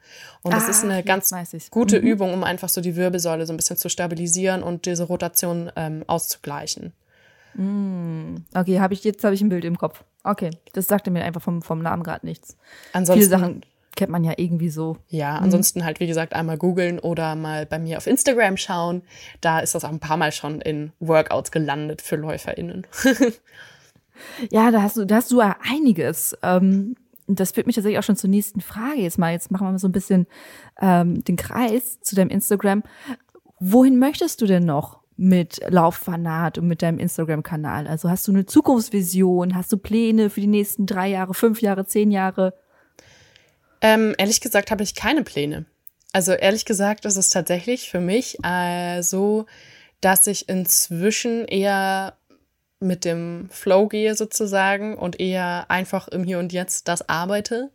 Und das ah, ist eine ganz gute mhm. Übung, um einfach so die Wirbelsäule so ein bisschen zu stabilisieren und diese Rotation ähm, auszugleichen. Mm. Okay, habe ich jetzt habe ich ein Bild im Kopf. Okay, das sagte mir einfach vom, vom Namen gerade nichts. Ansonsten, Viele Sachen kennt man ja irgendwie so. Ja, mhm. ansonsten halt, wie gesagt, einmal googeln oder mal bei mir auf Instagram schauen. Da ist das auch ein paar Mal schon in Workouts gelandet für LäuferInnen. ja, da hast du, da hast du ja einiges. Ähm, das führt mich tatsächlich auch schon zur nächsten Frage jetzt mal. Jetzt machen wir mal so ein bisschen ähm, den Kreis zu deinem Instagram. Wohin möchtest du denn noch mit Lauffanat und mit deinem Instagram-Kanal? Also hast du eine Zukunftsvision? Hast du Pläne für die nächsten drei Jahre, fünf Jahre, zehn Jahre? Ähm, ehrlich gesagt habe ich keine Pläne. Also ehrlich gesagt ist es tatsächlich für mich äh, so, dass ich inzwischen eher mit dem Flow gehe sozusagen und eher einfach im Hier und Jetzt das arbeite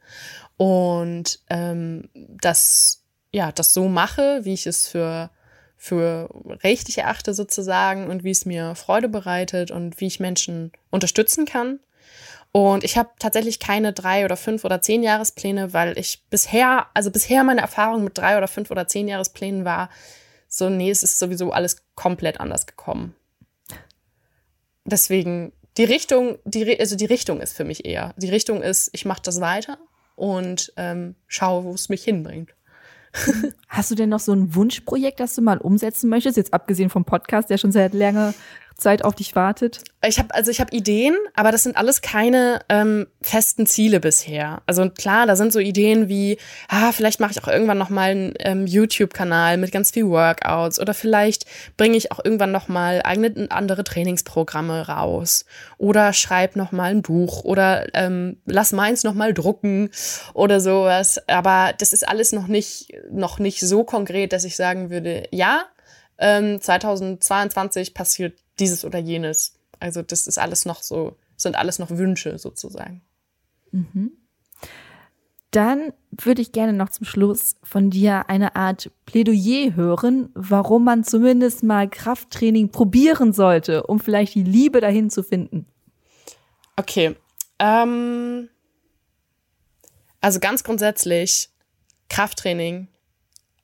und ähm, das ja das so mache, wie ich es für für richtig erachte sozusagen und wie es mir Freude bereitet und wie ich Menschen unterstützen kann und ich habe tatsächlich keine drei oder fünf oder zehn Jahrespläne, weil ich bisher, also bisher meine Erfahrung mit drei oder fünf oder zehn Jahresplänen war, so, nee, es ist sowieso alles komplett anders gekommen. Deswegen, die Richtung, die, also die Richtung ist für mich eher. Die Richtung ist, ich mache das weiter und ähm, schaue, wo es mich hinbringt. Hast du denn noch so ein Wunschprojekt, das du mal umsetzen möchtest? Jetzt abgesehen vom Podcast, der schon seit länger Zeit auf dich wartet? Ich habe also ich habe Ideen, aber das sind alles keine ähm, festen Ziele bisher. Also klar, da sind so Ideen wie, ah, vielleicht mache ich auch irgendwann noch mal einen ähm, YouTube-Kanal mit ganz viel Workouts oder vielleicht bringe ich auch irgendwann noch mal eigene andere Trainingsprogramme raus oder schreib noch mal ein Buch oder ähm, lass meins noch mal drucken oder sowas. Aber das ist alles noch nicht noch nicht so konkret, dass ich sagen würde, ja, 2022 ähm, passiert dieses oder jenes. Also das ist alles noch so, sind alles noch Wünsche sozusagen. Mhm. Dann würde ich gerne noch zum Schluss von dir eine Art Plädoyer hören, warum man zumindest mal Krafttraining probieren sollte, um vielleicht die Liebe dahin zu finden. Okay. Ähm, also ganz grundsätzlich, Krafttraining,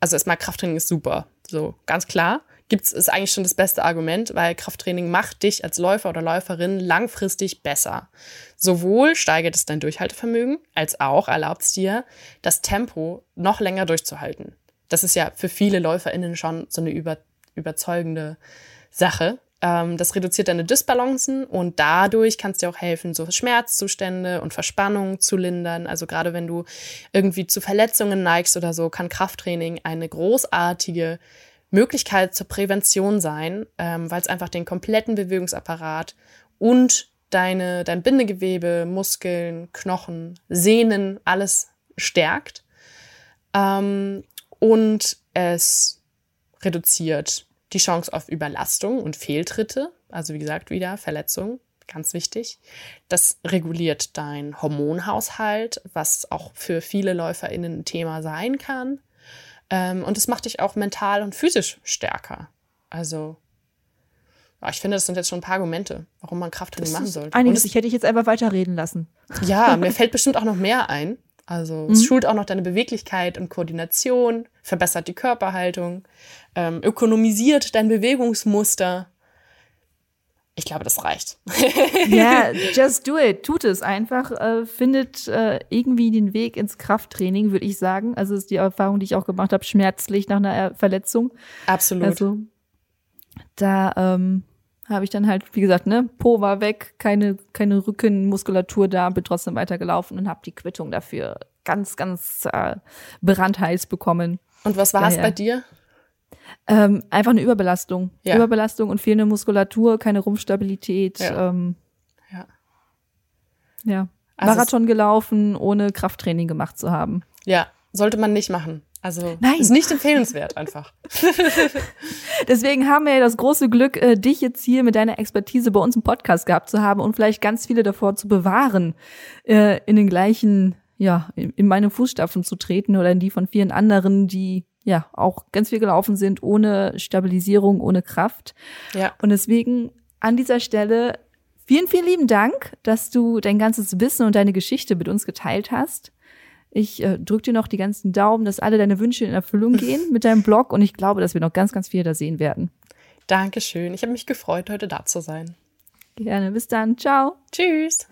also erstmal Krafttraining ist super, so ganz klar gibt's ist eigentlich schon das beste Argument, weil Krafttraining macht dich als Läufer oder Läuferin langfristig besser. Sowohl steigert es dein Durchhaltevermögen, als auch erlaubt es dir, das Tempo noch länger durchzuhalten. Das ist ja für viele LäuferInnen schon so eine über, überzeugende Sache. Ähm, das reduziert deine Dysbalancen und dadurch kannst dir auch helfen, so Schmerzzustände und Verspannungen zu lindern. Also gerade wenn du irgendwie zu Verletzungen neigst oder so, kann Krafttraining eine großartige Möglichkeit zur Prävention sein, ähm, weil es einfach den kompletten Bewegungsapparat und deine, dein Bindegewebe, Muskeln, Knochen, Sehnen, alles stärkt. Ähm, und es reduziert die Chance auf Überlastung und Fehltritte. Also wie gesagt, wieder Verletzungen, ganz wichtig. Das reguliert dein Hormonhaushalt, was auch für viele LäuferInnen ein Thema sein kann. Ähm, und es macht dich auch mental und physisch stärker. Also, ja, ich finde, das sind jetzt schon ein paar Argumente, warum man Krafttraining machen sollte. Einiges, ich hätte dich jetzt einfach weiterreden lassen. Ja, mir fällt bestimmt auch noch mehr ein. Also mhm. es schult auch noch deine Beweglichkeit und Koordination, verbessert die Körperhaltung, ähm, ökonomisiert dein Bewegungsmuster ich glaube, das reicht. Ja, yeah, just do it. Tut es einfach. Äh, findet äh, irgendwie den Weg ins Krafttraining, würde ich sagen. Also ist die Erfahrung, die ich auch gemacht habe, schmerzlich nach einer Verletzung. Absolut. Also da ähm, habe ich dann halt, wie gesagt, ne, Po war weg, keine, keine Rückenmuskulatur da, bin trotzdem weitergelaufen und habe die Quittung dafür ganz, ganz äh, brandheiß bekommen. Und was war es bei dir? Ähm, einfach eine Überbelastung. Ja. Überbelastung und fehlende Muskulatur, keine Rumpfstabilität. Ja. Ähm, ja. ja. Also Marathon gelaufen, ohne Krafttraining gemacht zu haben. Ja, sollte man nicht machen. Also Nein. ist nicht empfehlenswert einfach. Deswegen haben wir ja das große Glück, äh, dich jetzt hier mit deiner Expertise bei uns im Podcast gehabt zu haben und vielleicht ganz viele davor zu bewahren, äh, in den gleichen ja, in meine Fußstapfen zu treten oder in die von vielen anderen, die ja auch ganz viel gelaufen sind, ohne Stabilisierung, ohne Kraft. Ja. Und deswegen an dieser Stelle vielen, vielen lieben Dank, dass du dein ganzes Wissen und deine Geschichte mit uns geteilt hast. Ich äh, drücke dir noch die ganzen Daumen, dass alle deine Wünsche in Erfüllung gehen mit deinem Blog und ich glaube, dass wir noch ganz, ganz viel da sehen werden. Dankeschön. Ich habe mich gefreut, heute da zu sein. Gerne. Bis dann. Ciao. Tschüss.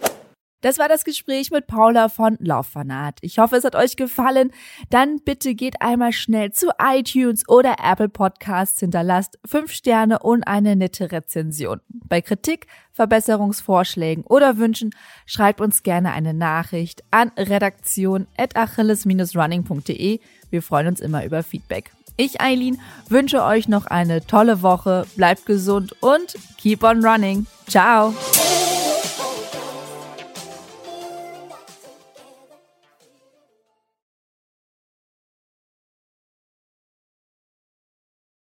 Das war das Gespräch mit Paula von Lauffanat. Ich hoffe, es hat euch gefallen. Dann bitte geht einmal schnell zu iTunes oder Apple Podcasts, hinterlasst fünf Sterne und eine nette Rezension. Bei Kritik, Verbesserungsvorschlägen oder Wünschen schreibt uns gerne eine Nachricht an redaktion.achilles-running.de. Wir freuen uns immer über Feedback. Ich, Eileen, wünsche euch noch eine tolle Woche, bleibt gesund und keep on running. Ciao!